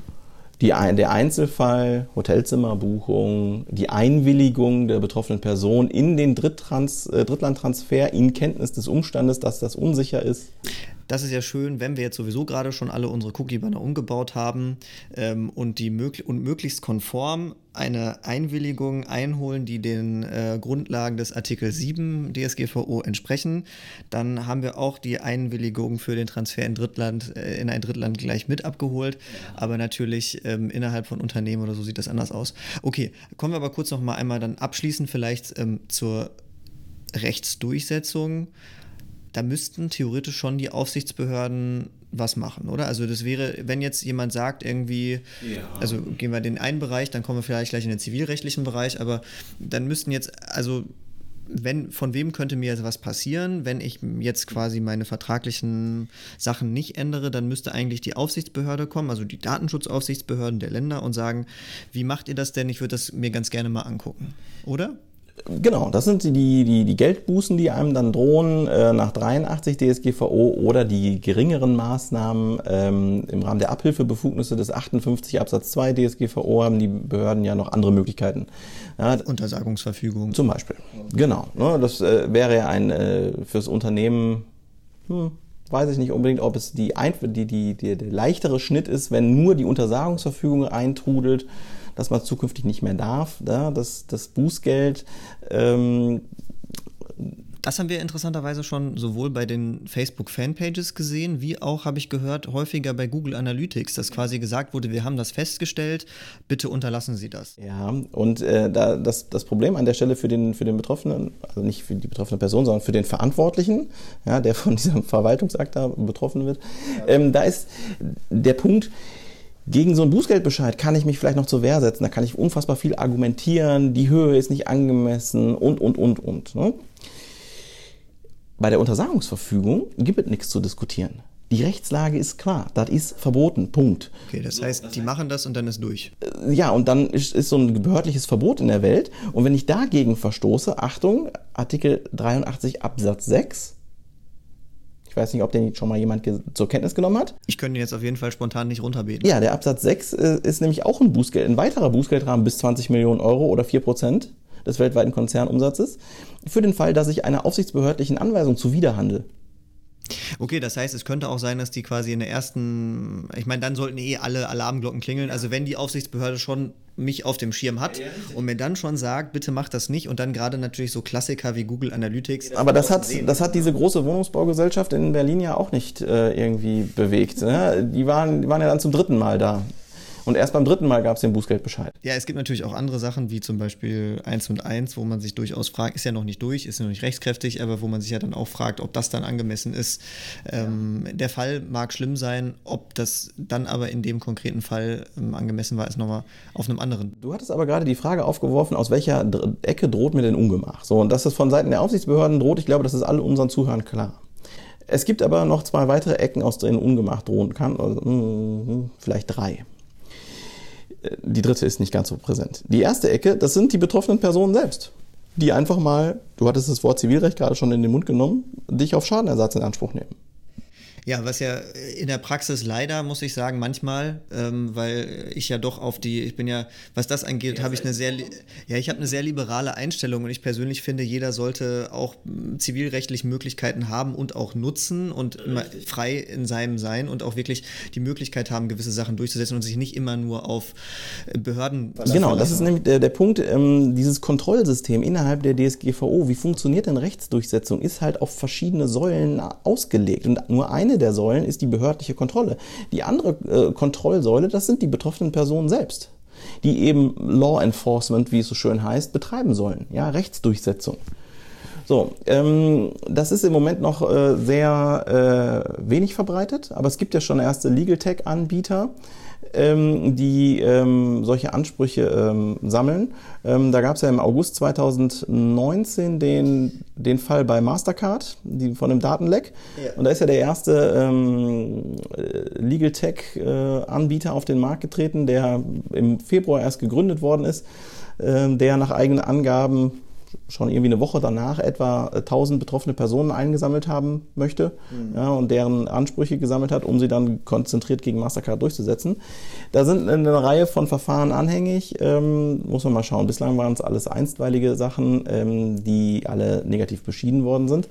Die, der Einzelfall, Hotelzimmerbuchung, die Einwilligung der betroffenen Person in den Dritttrans, äh, Drittlandtransfer in Kenntnis des Umstandes, dass das unsicher ist.
Das ist ja schön, wenn wir jetzt sowieso gerade schon alle unsere Cookie-Banner umgebaut haben ähm, und die möglich und möglichst konform eine Einwilligung einholen, die den äh, Grundlagen des Artikel 7 DSGVO entsprechen, dann haben wir auch die Einwilligung für den Transfer in Drittland äh, in ein Drittland gleich mit abgeholt. Aber natürlich ähm, innerhalb von Unternehmen oder so sieht das anders aus. Okay, kommen wir aber kurz noch mal einmal dann abschließend vielleicht ähm, zur Rechtsdurchsetzung da müssten theoretisch schon die Aufsichtsbehörden was machen, oder? Also das wäre, wenn jetzt jemand sagt, irgendwie, ja. also gehen wir in den einen Bereich, dann kommen wir vielleicht gleich in den zivilrechtlichen Bereich, aber dann müssten jetzt, also wenn, von wem könnte mir jetzt was passieren, wenn ich jetzt quasi meine vertraglichen Sachen nicht ändere, dann müsste eigentlich die Aufsichtsbehörde kommen, also die Datenschutzaufsichtsbehörden der Länder und sagen, wie macht ihr das denn? Ich würde das mir ganz gerne mal angucken, oder?
Genau, das sind die, die, die Geldbußen, die einem dann drohen äh, nach 83 DSGVO oder die geringeren Maßnahmen ähm, im Rahmen der Abhilfebefugnisse des 58 Absatz 2 DSGVO haben die Behörden ja noch andere Möglichkeiten.
Ja, Untersagungsverfügung.
Zum Beispiel. Genau. Ne, das äh, wäre ja ein äh, fürs Unternehmen, hm, weiß ich nicht unbedingt, ob es die, die, die, die, der leichtere Schnitt ist, wenn nur die Untersagungsverfügung eintrudelt dass man zukünftig nicht mehr darf. Ja, das, das Bußgeld. Ähm,
das haben wir interessanterweise schon sowohl bei den Facebook-Fanpages gesehen, wie auch, habe ich gehört, häufiger bei Google Analytics, dass quasi gesagt wurde, wir haben das festgestellt, bitte unterlassen Sie das.
Ja, und äh, da, das, das Problem an der Stelle für den, für den Betroffenen, also nicht für die betroffene Person, sondern für den Verantwortlichen, ja, der von diesem Verwaltungsakt da betroffen wird, ähm, da ist der Punkt, gegen so einen Bußgeldbescheid kann ich mich vielleicht noch zur Wehr setzen, da kann ich unfassbar viel argumentieren, die Höhe ist nicht angemessen und, und, und, und. Ne? Bei der Untersagungsverfügung gibt es nichts zu diskutieren. Die Rechtslage ist klar, das ist verboten, Punkt.
Okay, das heißt, die machen das und dann ist durch.
Äh, ja, und dann ist, ist so ein behördliches Verbot in der Welt. Und wenn ich dagegen verstoße, Achtung, Artikel 83 Absatz 6, weiß nicht, ob den schon mal jemand zur Kenntnis genommen hat.
Ich könnte ihn jetzt auf jeden Fall spontan nicht runterbeten.
Ja, der Absatz 6 äh, ist nämlich auch ein Bußgeld, ein weiterer Bußgeldrahmen bis 20 Millionen Euro oder 4 Prozent des weltweiten Konzernumsatzes für den Fall, dass ich einer aufsichtsbehördlichen Anweisung zuwiderhandle.
Okay, das heißt, es könnte auch sein, dass die quasi in der ersten, ich meine, dann sollten eh alle Alarmglocken klingeln. Also wenn die Aufsichtsbehörde schon mich auf dem Schirm hat und mir dann schon sagt, bitte mach das nicht und dann gerade natürlich so Klassiker wie Google Analytics.
Aber das hat, das hat diese große Wohnungsbaugesellschaft in Berlin ja auch nicht äh, irgendwie bewegt. Ne? Die, waren, die waren ja dann zum dritten Mal da. Und erst beim dritten Mal gab es den Bußgeldbescheid.
Ja, es gibt natürlich auch andere Sachen, wie zum Beispiel 1 und 1, wo man sich durchaus fragt, ist ja noch nicht durch, ist ja noch nicht rechtskräftig, aber wo man sich ja dann auch fragt, ob das dann angemessen ist. Ähm, der Fall mag schlimm sein, ob das dann aber in dem konkreten Fall ähm, angemessen war, ist nochmal auf einem anderen.
Du hattest aber gerade die Frage aufgeworfen, aus welcher Ecke droht mir denn Ungemach? So, und dass das von Seiten der Aufsichtsbehörden droht, ich glaube, das ist allen unseren Zuhörern klar. Es gibt aber noch zwei weitere Ecken, aus denen Ungemach drohen kann, also, mh, vielleicht drei die dritte ist nicht ganz so präsent. Die erste Ecke, das sind die betroffenen Personen selbst, die einfach mal, du hattest das Wort Zivilrecht gerade schon in den Mund genommen, dich auf Schadenersatz in Anspruch nehmen.
Ja, was ja in der Praxis leider, muss ich sagen, manchmal, ähm, weil ich ja doch auf die, ich bin ja, was das angeht, habe ich eine sehr, ja, ich habe eine sehr liberale Einstellung und ich persönlich finde, jeder sollte auch hm, zivilrechtlich Möglichkeiten haben und auch nutzen und frei in seinem sein und auch wirklich die Möglichkeit haben, gewisse Sachen durchzusetzen und sich nicht immer nur auf äh, Behörden.
Genau, das ist nämlich der, der Punkt, ähm, dieses Kontrollsystem innerhalb der DSGVO, wie funktioniert denn Rechtsdurchsetzung, ist halt auf verschiedene Säulen ausgelegt. Und nur eine der Säulen ist die behördliche Kontrolle. Die andere äh, Kontrollsäule, das sind die betroffenen Personen selbst, die eben Law Enforcement, wie es so schön heißt, betreiben sollen. Ja, Rechtsdurchsetzung. So, ähm, das ist im Moment noch äh, sehr äh, wenig verbreitet, aber es gibt ja schon erste Legal Tech-Anbieter, ähm, die ähm, solche Ansprüche ähm, sammeln. Ähm, da gab es ja im August 2019 den, den Fall bei Mastercard die, von dem Datenleck. Ja. Und da ist ja der erste ähm, Legal Tech-Anbieter äh, auf den Markt getreten, der im Februar erst gegründet worden ist, äh, der nach eigenen Angaben schon irgendwie eine Woche danach etwa 1000 betroffene Personen eingesammelt haben möchte mhm. ja, und deren Ansprüche gesammelt hat, um sie dann konzentriert gegen Mastercard durchzusetzen. Da sind eine Reihe von Verfahren anhängig, ähm, muss man mal schauen. Bislang waren es alles einstweilige Sachen, ähm, die alle negativ beschieden worden sind.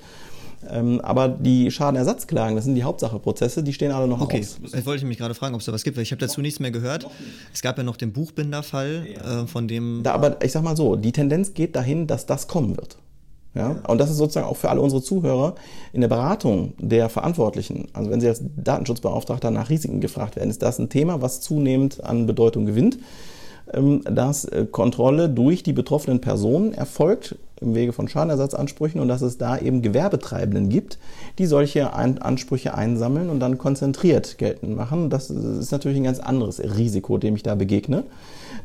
Ähm, aber die Schadenersatzklagen, das sind die Hauptsache-Prozesse, die stehen alle noch
okay.
aus.
Jetzt wollte ich mich gerade fragen, ob es da was gibt, weil ich habe dazu nichts mehr gehört. Es gab ja noch den Buchbinderfall, ja. äh, von dem.
Da, aber ich sag mal so, die Tendenz geht dahin, dass das kommen wird. Ja? Und das ist sozusagen auch für alle unsere Zuhörer in der Beratung der Verantwortlichen. Also wenn Sie als Datenschutzbeauftragter nach Risiken gefragt werden, ist das ein Thema, was zunehmend an Bedeutung gewinnt ähm, dass äh, Kontrolle durch die betroffenen Personen erfolgt im Wege von Schadenersatzansprüchen und dass es da eben Gewerbetreibenden gibt, die solche Ansprüche einsammeln und dann konzentriert geltend machen. Das ist natürlich ein ganz anderes Risiko, dem ich da begegne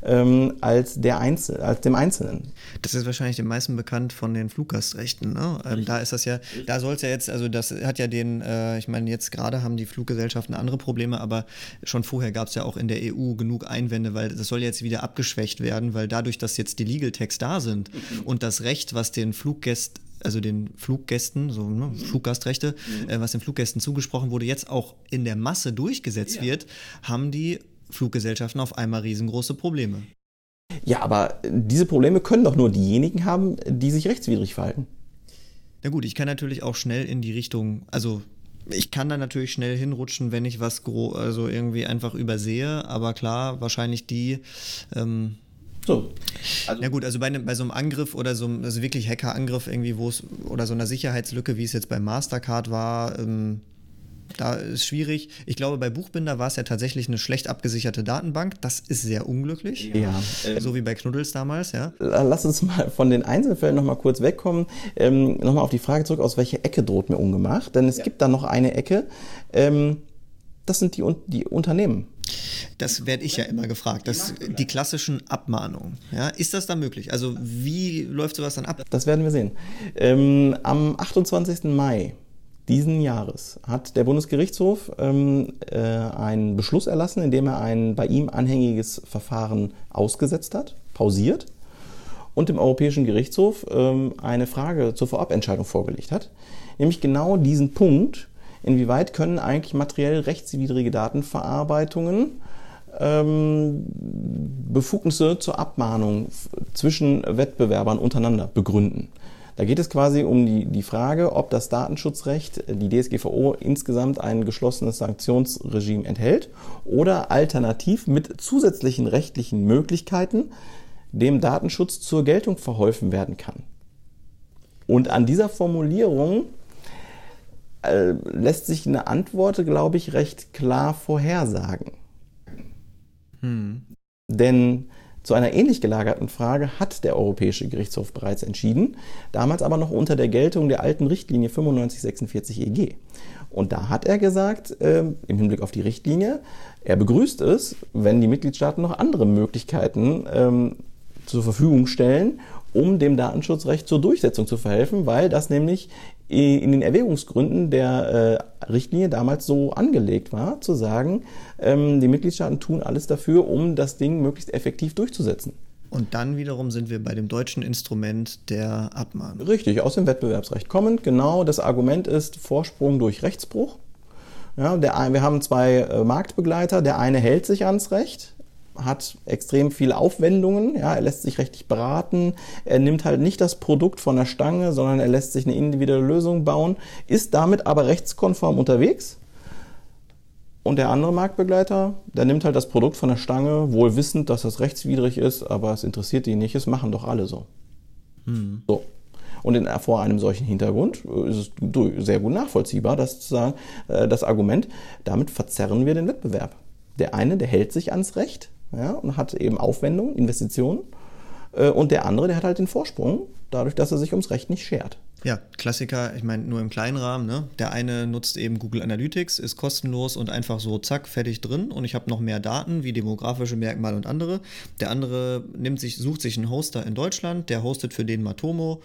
ähm, als, der Einzel als dem Einzelnen.
Das ist wahrscheinlich den meisten bekannt von den Fluggastrechten. Ne? Ähm, da ist das ja, da soll es ja jetzt, also das hat ja den, äh, ich meine, jetzt gerade haben die Fluggesellschaften andere Probleme, aber schon vorher gab es ja auch in der EU genug Einwände, weil das soll jetzt wieder abgeschwächt werden, weil dadurch, dass jetzt die Legal Tags da sind mhm. und das Recht, was den Fluggästen also den Fluggästen, so ne, mhm. Fluggastrechte, mhm. äh, was den Fluggästen zugesprochen wurde, jetzt auch in der Masse durchgesetzt ja. wird, haben die Fluggesellschaften auf einmal riesengroße Probleme.
Ja, aber diese Probleme können doch nur diejenigen haben, die sich rechtswidrig verhalten.
Na gut, ich kann natürlich auch schnell in die Richtung, also ich kann da natürlich schnell hinrutschen, wenn ich was also irgendwie einfach übersehe, aber klar, wahrscheinlich die. Ähm, so. Also ja gut, also bei, ne, bei so einem Angriff oder so einem also wirklich Hackerangriff irgendwie, wo es oder so einer Sicherheitslücke, wie es jetzt bei Mastercard war, ähm, da ist schwierig. Ich glaube, bei Buchbinder war es ja tatsächlich eine schlecht abgesicherte Datenbank. Das ist sehr unglücklich. Ja. So wie bei Knuddels damals, ja.
Lass uns mal von den Einzelfällen nochmal kurz wegkommen. Ähm, nochmal auf die Frage zurück, aus welcher Ecke droht mir ungemacht? Denn es ja. gibt da noch eine Ecke. Ähm, das sind die, die Unternehmen.
Das werde ich ja immer gefragt. Das, die klassischen Abmahnungen. Ja, ist das da möglich? Also wie läuft sowas dann ab?
Das werden wir sehen. Ähm, am 28. Mai diesen Jahres hat der Bundesgerichtshof ähm, äh, einen Beschluss erlassen, in dem er ein bei ihm anhängiges Verfahren ausgesetzt hat, pausiert und dem Europäischen Gerichtshof ähm, eine Frage zur Vorabentscheidung vorgelegt hat, nämlich genau diesen Punkt, inwieweit können eigentlich materiell rechtswidrige Datenverarbeitungen ähm, Befugnisse zur Abmahnung zwischen Wettbewerbern untereinander begründen. Da geht es quasi um die, die Frage, ob das Datenschutzrecht, die DSGVO, insgesamt ein geschlossenes Sanktionsregime enthält oder alternativ mit zusätzlichen rechtlichen Möglichkeiten dem Datenschutz zur Geltung verholfen werden kann. Und an dieser Formulierung äh, lässt sich eine Antwort, glaube ich, recht klar vorhersagen. Hm. Denn zu einer ähnlich gelagerten Frage hat der Europäische Gerichtshof bereits entschieden, damals aber noch unter der Geltung der alten Richtlinie 9546 EG. Und da hat er gesagt, äh, im Hinblick auf die Richtlinie, er begrüßt es, wenn die Mitgliedstaaten noch andere Möglichkeiten ähm, zur Verfügung stellen, um dem Datenschutzrecht zur Durchsetzung zu verhelfen, weil das nämlich in den Erwägungsgründen der äh, Richtlinie damals so angelegt war, zu sagen, ähm, die Mitgliedstaaten tun alles dafür, um das Ding möglichst effektiv durchzusetzen.
Und dann wiederum sind wir bei dem deutschen Instrument der Abmahnung.
Richtig, aus dem Wettbewerbsrecht kommend. Genau, das Argument ist Vorsprung durch Rechtsbruch. Ja, der, wir haben zwei äh, Marktbegleiter. Der eine hält sich ans Recht, hat extrem viele Aufwendungen, ja, er lässt sich rechtlich beraten, er nimmt halt nicht das Produkt von der Stange, sondern er lässt sich eine individuelle Lösung bauen, ist damit aber rechtskonform unterwegs. Und der andere Marktbegleiter, der nimmt halt das Produkt von der Stange, wohl wissend, dass das rechtswidrig ist, aber es interessiert ihn nicht, es machen doch alle so. Mhm. So. Und in, vor einem solchen Hintergrund ist es sehr gut nachvollziehbar, dass äh, das Argument, damit verzerren wir den Wettbewerb. Der eine, der hält sich ans Recht, ja, und hat eben Aufwendungen, Investitionen. Äh, und der andere, der hat halt den Vorsprung, dadurch, dass er sich ums Recht nicht schert.
Ja, Klassiker, ich meine, nur im kleinen Rahmen. Ne? Der eine nutzt eben Google Analytics, ist kostenlos und einfach so zack, fertig drin. Und ich habe noch mehr Daten wie demografische Merkmale und andere. Der andere nimmt sich, sucht sich einen Hoster in Deutschland, der hostet für den Matomo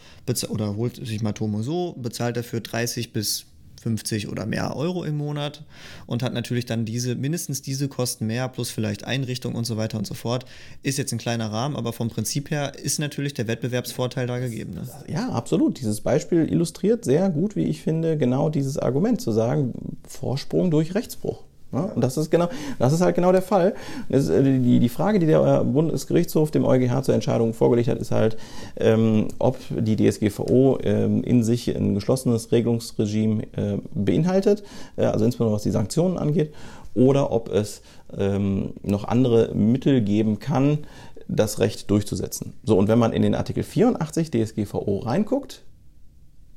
oder holt sich Matomo so, bezahlt dafür 30 bis 50 oder mehr Euro im Monat und hat natürlich dann diese, mindestens diese Kosten mehr, plus vielleicht Einrichtung und so weiter und so fort. Ist jetzt ein kleiner Rahmen, aber vom Prinzip her ist natürlich der Wettbewerbsvorteil da gegeben. Ne?
Ja, absolut. Dieses Beispiel illustriert sehr gut, wie ich finde, genau dieses Argument zu sagen, Vorsprung durch Rechtsbruch. Ja, und das ist genau, das ist halt genau der Fall. Äh, die, die Frage, die der äh, Bundesgerichtshof dem EuGH zur Entscheidung vorgelegt hat, ist halt, ähm, ob die DSGVO ähm, in sich ein geschlossenes Regelungsregime äh, beinhaltet, äh, also insbesondere was die Sanktionen angeht, oder ob es ähm, noch andere Mittel geben kann, das Recht durchzusetzen. So, und wenn man in den Artikel 84 DSGVO reinguckt,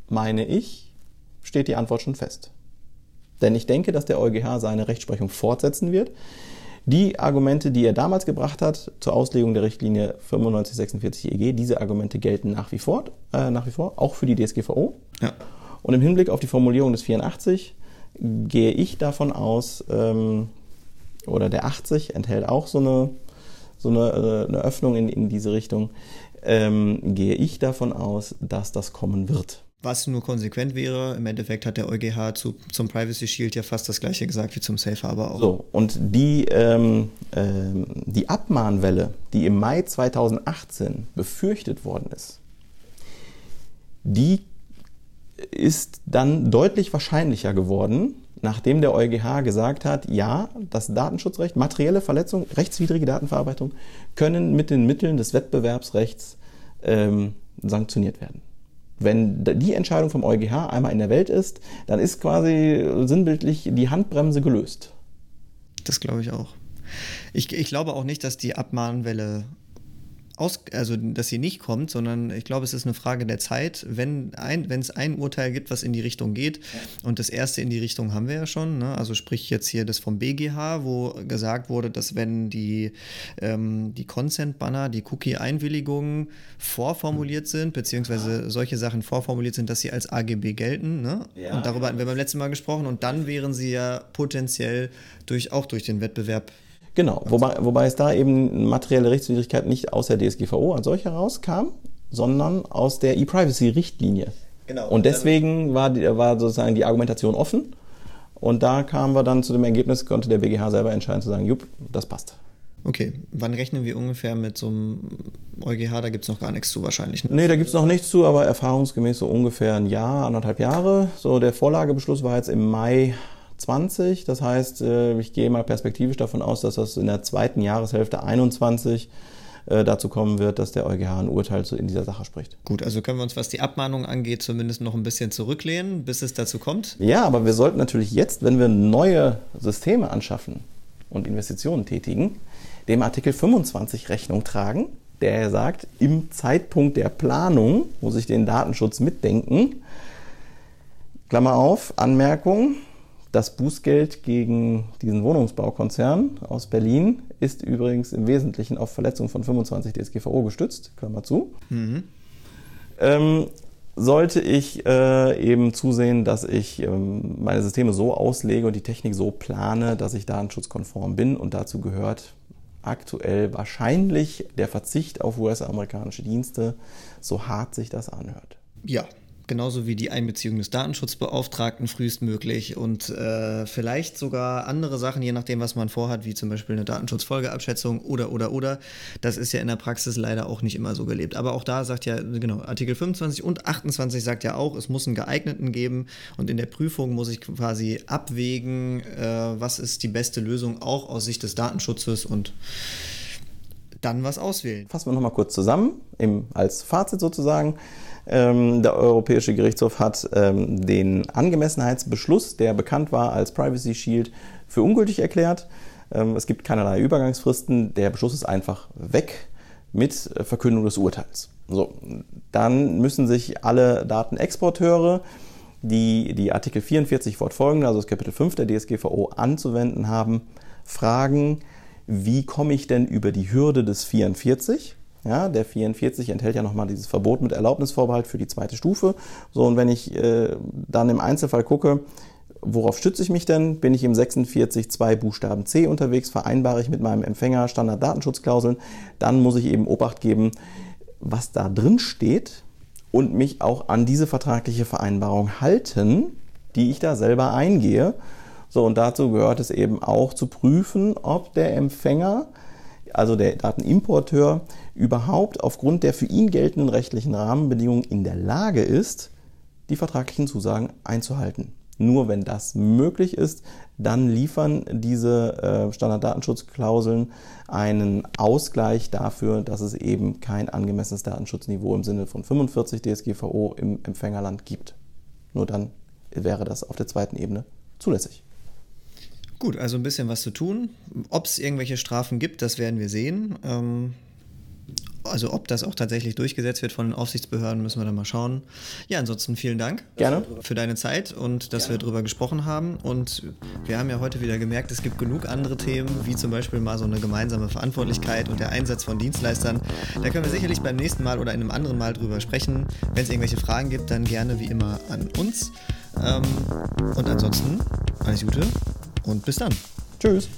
meine ich, steht die Antwort schon fest. Denn ich denke, dass der EuGH seine Rechtsprechung fortsetzen wird. Die Argumente, die er damals gebracht hat zur Auslegung der Richtlinie 9546 EG, diese Argumente gelten nach wie vor, äh, nach wie vor auch für die DSGVO. Ja. Und im Hinblick auf die Formulierung des 84 gehe ich davon aus, ähm, oder der 80 enthält auch so eine, so eine, äh, eine Öffnung in, in diese Richtung, ähm, gehe ich davon aus, dass das kommen wird.
Was nur konsequent wäre, im Endeffekt hat der EuGH zu, zum Privacy Shield ja fast das gleiche gesagt wie zum Safe Harbor auch.
So, und die, ähm, ähm, die Abmahnwelle, die im Mai 2018 befürchtet worden ist, die ist dann deutlich wahrscheinlicher geworden, nachdem der EuGH gesagt hat, ja, das Datenschutzrecht, materielle Verletzung, rechtswidrige Datenverarbeitung können mit den Mitteln des Wettbewerbsrechts ähm, sanktioniert werden wenn die Entscheidung vom EuGH einmal in der Welt ist, dann ist quasi sinnbildlich die Handbremse gelöst.
Das glaube ich auch. Ich, ich glaube auch nicht, dass die Abmahnwelle aus, also dass sie nicht kommt, sondern ich glaube, es ist eine Frage der Zeit, wenn ein, wenn es ein Urteil gibt, was in die Richtung geht. Und das erste in die Richtung haben wir ja schon. Ne? Also sprich jetzt hier das vom BGH, wo gesagt wurde, dass wenn die, ähm, die Consent-Banner, die Cookie-Einwilligungen vorformuliert sind, beziehungsweise solche Sachen vorformuliert sind, dass sie als AGB gelten. Ne? Ja. Und darüber hatten wir beim letzten Mal gesprochen. Und dann wären sie ja potenziell durch, auch durch den Wettbewerb
Genau, wobei, wobei es da eben materielle Rechtswidrigkeit nicht aus der DSGVO als solche herauskam, sondern aus der E-Privacy-Richtlinie. Genau. Und deswegen war, die, war sozusagen die Argumentation offen. Und da kamen wir dann zu dem Ergebnis, konnte der BGH selber entscheiden zu sagen, jupp, das passt.
Okay, wann rechnen wir ungefähr mit so einem EuGH? Da gibt es noch gar nichts zu wahrscheinlich.
Ne? Nee, da gibt es noch nichts zu, aber erfahrungsgemäß so ungefähr ein Jahr, anderthalb Jahre. So, der Vorlagebeschluss war jetzt im Mai 20. Das heißt, äh, ich gehe mal perspektivisch davon aus, dass das in der zweiten Jahreshälfte 21 äh, dazu kommen wird, dass der EuGH ein Urteil in dieser Sache spricht.
Gut, also können wir uns, was die Abmahnung angeht, zumindest noch ein bisschen zurücklehnen, bis es dazu kommt?
Ja, aber wir sollten natürlich jetzt, wenn wir neue Systeme anschaffen und Investitionen tätigen, dem Artikel 25 Rechnung tragen, der sagt, im Zeitpunkt der Planung muss ich den Datenschutz mitdenken. Klammer auf, Anmerkung, das Bußgeld gegen diesen Wohnungsbaukonzern aus Berlin ist übrigens im Wesentlichen auf Verletzung von 25 DSGVO gestützt, Klammer zu. Mhm. Ähm, sollte ich äh, eben zusehen, dass ich ähm, meine Systeme so auslege und die Technik so plane, dass ich datenschutzkonform bin und dazu gehört aktuell wahrscheinlich der Verzicht auf US-amerikanische Dienste, so hart sich das anhört.
Ja, genauso wie die Einbeziehung des Datenschutzbeauftragten frühestmöglich und äh, vielleicht sogar andere Sachen, je nachdem, was man vorhat, wie zum Beispiel eine Datenschutzfolgeabschätzung oder, oder, oder. Das ist ja in der Praxis leider auch nicht immer so gelebt. Aber auch da sagt ja, genau, Artikel 25 und 28 sagt ja auch, es muss einen geeigneten geben und in der Prüfung muss ich quasi abwägen, äh, was ist die beste Lösung, auch aus Sicht des Datenschutzes und dann was auswählen.
Fassen wir nochmal kurz zusammen, im, als Fazit sozusagen. Ähm, der Europäische Gerichtshof hat ähm, den Angemessenheitsbeschluss, der bekannt war als Privacy Shield, für ungültig erklärt. Ähm, es gibt keinerlei Übergangsfristen. Der Beschluss ist einfach weg mit Verkündung des Urteils. So, dann müssen sich alle Datenexporteure, die die Artikel 44 fortfolgende, also das Kapitel 5 der DSGVO anzuwenden haben, fragen, wie komme ich denn über die Hürde des 44? Ja, der 44 enthält ja nochmal dieses Verbot mit Erlaubnisvorbehalt für die zweite Stufe. So, und wenn ich äh, dann im Einzelfall gucke, worauf stütze ich mich denn? Bin ich im 46.2 Buchstaben C unterwegs, vereinbare ich mit meinem Empfänger Standarddatenschutzklauseln, dann muss ich eben Obacht geben, was da drin steht und mich auch an diese vertragliche Vereinbarung halten, die ich da selber eingehe. So, und dazu gehört es eben auch zu prüfen, ob der Empfänger, also der Datenimporteur, überhaupt aufgrund der für ihn geltenden rechtlichen Rahmenbedingungen in der Lage ist, die vertraglichen Zusagen einzuhalten. Nur wenn das möglich ist, dann liefern diese äh, Standarddatenschutzklauseln einen Ausgleich dafür, dass es eben kein angemessenes Datenschutzniveau im Sinne von 45 DSGVO im Empfängerland gibt. Nur dann wäre das auf der zweiten Ebene zulässig.
Gut, also ein bisschen was zu tun. Ob es irgendwelche Strafen gibt, das werden wir sehen. Ähm, also ob das auch tatsächlich durchgesetzt wird von den Aufsichtsbehörden, müssen wir dann mal schauen. Ja, ansonsten vielen Dank.
Gerne.
Für deine Zeit und dass Gerne. wir darüber gesprochen haben. Und wir haben ja heute wieder gemerkt, es gibt genug andere Themen, wie zum Beispiel mal so eine gemeinsame Verantwortlichkeit und der Einsatz von Dienstleistern. Da können wir sicherlich beim nächsten Mal oder in einem anderen Mal drüber sprechen. Wenn es irgendwelche Fragen gibt, dann gerne wie immer an uns. Ähm, und ansonsten alles Gute und bis dann.
Tschüss.